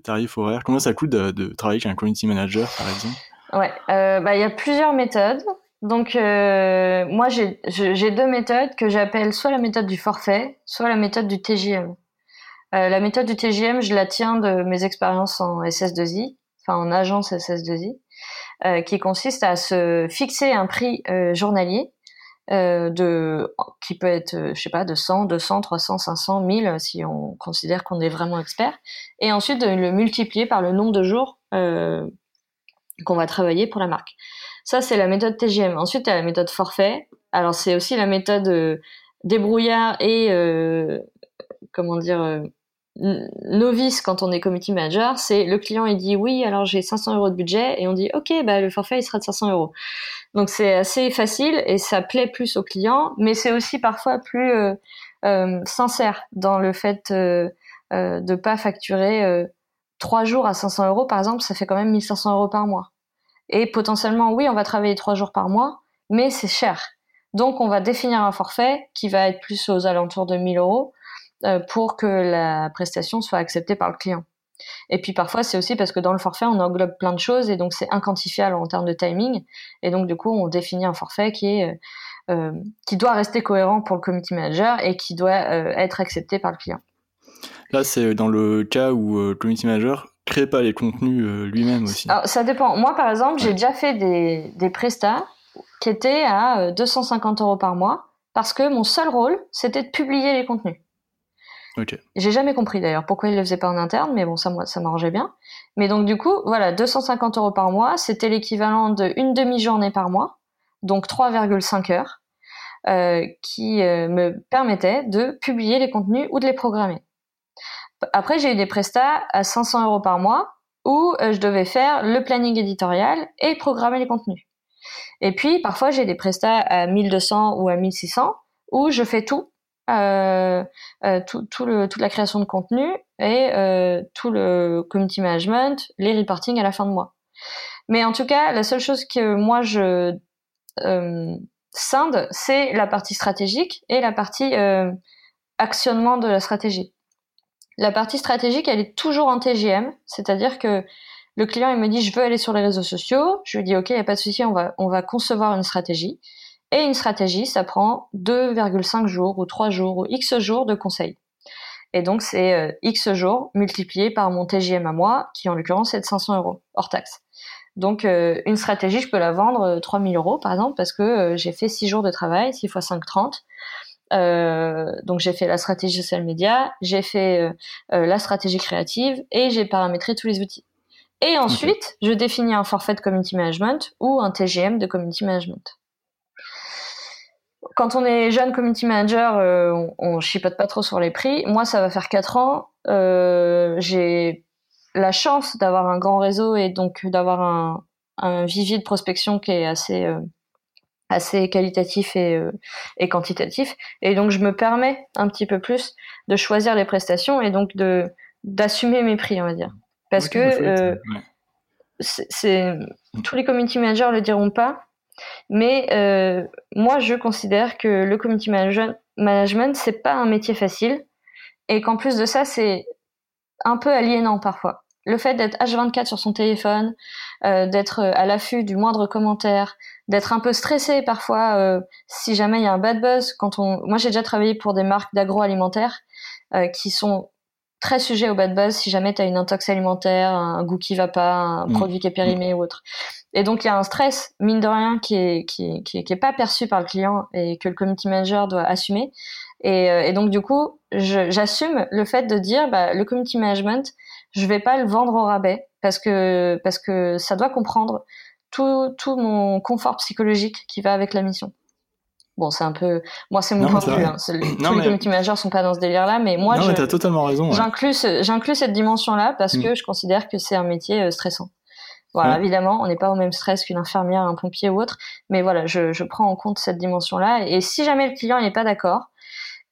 tarif horaire, comment ça coûte de, de travailler avec un community manager par exemple? Ouais, euh, bah il y a plusieurs méthodes. Donc euh, moi j'ai deux méthodes que j'appelle soit la méthode du forfait, soit la méthode du TJM. Euh, la méthode du TJM, je la tiens de mes expériences en SS2I, enfin en agence SS2I, euh, qui consiste à se fixer un prix euh, journalier euh, de qui peut être je sais pas de 100, 200, 300, 500, 1000 si on considère qu'on est vraiment expert, et ensuite de le multiplier par le nombre de jours qu'on va travailler pour la marque. Ça, c'est la méthode TGM. Ensuite, il y a la méthode forfait. Alors, c'est aussi la méthode débrouillard et, comment dire, novice quand on est committee manager. C'est le client, il dit oui, alors j'ai 500 euros de budget et on dit ok, bah, le forfait, il sera de 500 euros. Donc, c'est assez facile et ça plaît plus au client, mais c'est aussi parfois plus sincère dans le fait de ne pas facturer trois jours à 500 euros, par exemple, ça fait quand même 1500 euros par mois. Et potentiellement, oui, on va travailler trois jours par mois, mais c'est cher. Donc, on va définir un forfait qui va être plus aux alentours de 1000 euros euh, pour que la prestation soit acceptée par le client. Et puis parfois, c'est aussi parce que dans le forfait, on englobe plein de choses et donc c'est inquantifiable en termes de timing. Et donc, du coup, on définit un forfait qui est euh, euh, qui doit rester cohérent pour le committee manager et qui doit être accepté par le client. Là, c'est dans le cas où le community manager crée pas les contenus euh, lui-même aussi Alors, Ça dépend. Moi, par exemple, j'ai déjà fait des, des prestats qui étaient à 250 euh, euros par mois parce que mon seul rôle, c'était de publier les contenus. J'ai jamais compris d'ailleurs pourquoi ils le faisaient pas en interne, mais bon, ça, ça m'arrangeait bien. Mais donc, du coup, voilà, 250 euros par mois, c'était l'équivalent d'une demi-journée par mois, donc 3,5 heures, euh, qui euh, me permettait de publier les contenus ou de les programmer. Après, j'ai eu des prestats à 500 euros par mois où euh, je devais faire le planning éditorial et programmer les contenus. Et puis, parfois, j'ai des prestats à 1200 ou à 1600 où je fais tout, euh, euh, toute la création de contenu et euh, tout le community management, les reporting à la fin de mois. Mais en tout cas, la seule chose que moi je scinde, c'est la partie stratégique et la partie actionnement de la stratégie. La partie stratégique, elle est toujours en TGM, c'est-à-dire que le client il me dit je veux aller sur les réseaux sociaux, je lui dis ok, il n'y a pas de souci, on va concevoir une stratégie. Et une stratégie, ça prend 2,5 jours ou 3 jours ou X jours de conseil. Et donc c'est euh, X jours multiplié par mon TGM à moi, qui en l'occurrence est de 500 euros, hors taxe. Donc euh, une stratégie, je peux la vendre 3000 euh, euros par exemple, parce que j'ai fait 6 jours de travail, 6 fois 5, 30. Euh, donc j'ai fait la stratégie social media, j'ai fait la stratégie créative et j'ai paramétré tous les outils. Et ensuite, je définis un forfait de community management ou un TGM de community management. Quand on est jeune community manager, on, on, chipote pas trop sur les prix. Moi, ça va faire 4 ans. j'ai la chance d'avoir un grand réseau et donc d'avoir un, un vivier de prospection qui est assez assez qualitatif et, euh, et, quantitatif. Et donc, je me permets un petit peu plus de choisir les prestations et donc de d'assumer mes prix, on va dire. Parce que euh, c'est tous les community managers le diront pas, mais euh, moi, je considère que le community management, management c'est pas un métier facile et qu'en plus de ça, c'est un peu aliénant parfois. le fait d'être H24 sur son téléphone, euh, d'être euh, à l'affût du moindre commentaire, d'être un peu stressé parfois euh, si jamais il y a un bad buzz. Quand on, moi j'ai déjà travaillé pour des marques d'agroalimentaire qui sont très sujets au bad buzz si jamais tu as une intox alimentaire, un goût qui va pas, un mm. produit qui est périmé ou autre. Et donc il y a un stress mine de rien qui est qui qui est pas perçu par le client et que le community manager doit assumer. Et, et donc du coup j'assume le fait de dire bah, le community management je vais pas le vendre au rabais parce que parce que ça doit comprendre tout, tout mon confort psychologique qui va avec la mission. Bon, c'est un peu, moi c'est mon point de vue. Hein. Tous les community managers sont pas dans ce délire-là, mais moi, non, as totalement raison. J'inclus, j'inclus cette dimension-là parce mm. que je considère que c'est un métier euh, stressant. Voilà, évidemment, on n'est pas au même stress qu'une infirmière, un pompier ou autre, mais voilà, je, je prends en compte cette dimension-là. Et si jamais le client n'est pas d'accord,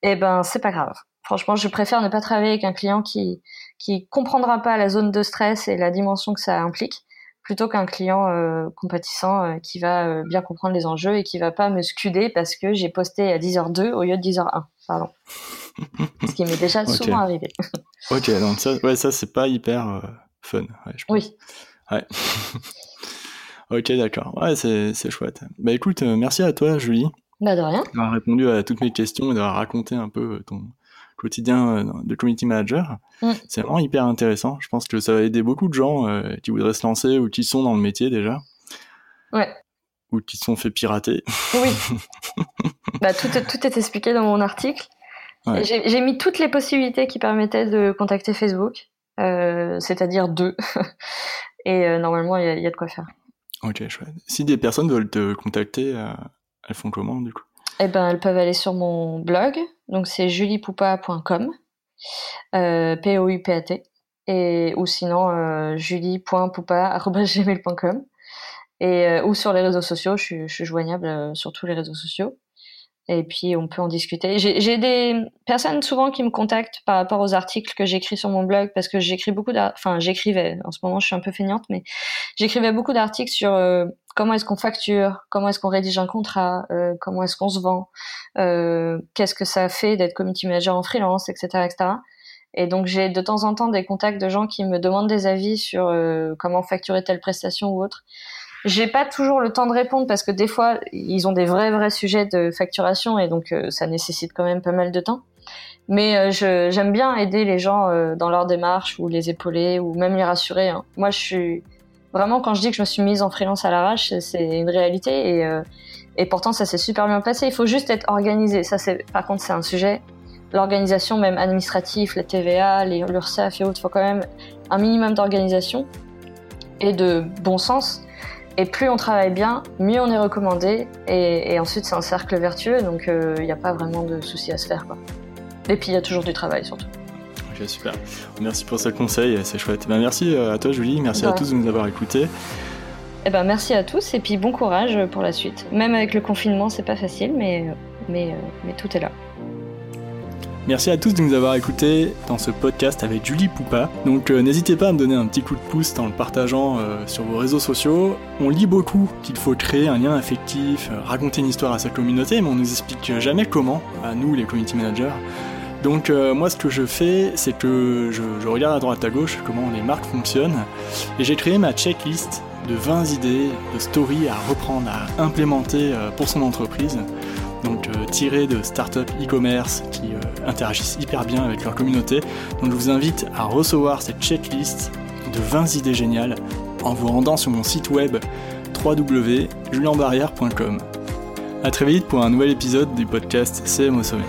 eh ben c'est pas grave. Franchement, je préfère ne pas travailler avec un client qui qui comprendra pas la zone de stress et la dimension que ça implique, plutôt qu'un client euh, compatissant euh, qui va euh, bien comprendre les enjeux et qui va pas me scuder parce que j'ai posté à 10h02 au lieu de 10h01. Pardon. <laughs> Ce qui m'est déjà souvent arrivé. ok, donc ça, ouais, ça c'est pas hyper fun. Oui. Ouais. <laughs> ok, d'accord. Ouais, c'est chouette. Bah écoute, merci à toi, Julie. Bah de rien. D'avoir répondu à toutes mes questions et d'avoir raconté un peu ton, quotidien euh, de community manager. Mm. C'est vraiment hyper intéressant. Je pense que ça va aider beaucoup de gens euh, qui voudraient se lancer ou qui sont dans le métier déjà. Ouais. Ou qui se sont fait pirater. Oui. <laughs> bah, tout, tout est expliqué dans mon article. J'ai mis toutes les possibilités qui permettaient de contacter Facebook, euh, c'est-à-dire deux. <laughs> Et normalement, il y, y, a de quoi faire. Ok, chouette. Si des personnes veulent te contacter, elles font comment du coup? Eh ben, elles peuvent aller sur mon blog, donc c'est juliepoupa.com, euh, P-O-U-P-A-T, et, ou sinon euh, julie.poupa.gmail.com, et, euh, ou sur les réseaux sociaux, je suis, je suis joignable euh, sur tous les réseaux sociaux et puis on peut en discuter. J'ai des personnes souvent qui me contactent par rapport aux articles que j'écris sur mon blog parce que j'écris beaucoup enfin j'écrivais, en ce moment je suis un peu feignante, mais j'écrivais beaucoup d'articles sur euh, comment est-ce qu'on facture, comment est-ce qu'on rédige un contrat, euh, comment est-ce qu'on se vend, euh, qu'est-ce que ça fait d'être community manager en freelance, etc. etc. Et donc j'ai de temps en temps des contacts de gens qui me demandent des avis sur comment facturer telle prestation ou autre. J'ai pas toujours le temps de répondre parce que des fois, ils ont des vrais vrais sujets de facturation et donc euh, ça nécessite quand même pas mal de temps. Mais euh, j'aime bien aider les gens euh, dans leur démarche ou les épauler ou même les rassurer. Hein. Moi, je suis vraiment quand je dis que je me suis mise en freelance à l'arrache, c'est une réalité et, et pourtant ça s'est super bien passé. Il faut juste être organisé. Ça, c'est par contre c'est un sujet. L'organisation même administrative, la TVA, l'URSSAF et autres, il faut quand même un minimum d'organisation et de bon sens et plus on travaille bien, mieux on est recommandé. Et, ensuite, c'est un cercle vertueux, donc il euh, n'y a pas vraiment de soucis à se faire. Quoi. Et puis, il y a toujours du travail, surtout. Ok, super. Merci pour ce conseil, c'est chouette. Ben, merci euh, à toi, Julie. Merci à tous de nous avoir écoutés. Eh ben, merci à tous et puis bon courage pour la suite. Même avec le confinement, c'est pas facile, mais, mais, euh, mais tout est là. Merci à tous de nous avoir écoutés dans ce podcast avec Julie Poupa. Donc euh, n'hésitez pas à me donner un petit coup de pouce en le partageant euh, sur vos réseaux sociaux. On lit beaucoup qu'il faut créer un lien affectif, euh, raconter une histoire à sa communauté, mais on nous explique jamais comment, à nous les community managers. Donc moi ce que je fais, c'est que je, je, regarde à droite à gauche comment les marques fonctionnent, et j'ai créé ma checklist de 20 idées, de stories à reprendre, à implémenter pour son entreprise donc euh, tirés de startups e-commerce qui euh, interagissent hyper bien avec leur communauté. Donc je vous invite à recevoir cette checklist de 20 idées géniales en vous rendant sur mon site web www.julienbarrière.com. A très vite pour un nouvel épisode du podcast CM au sommet.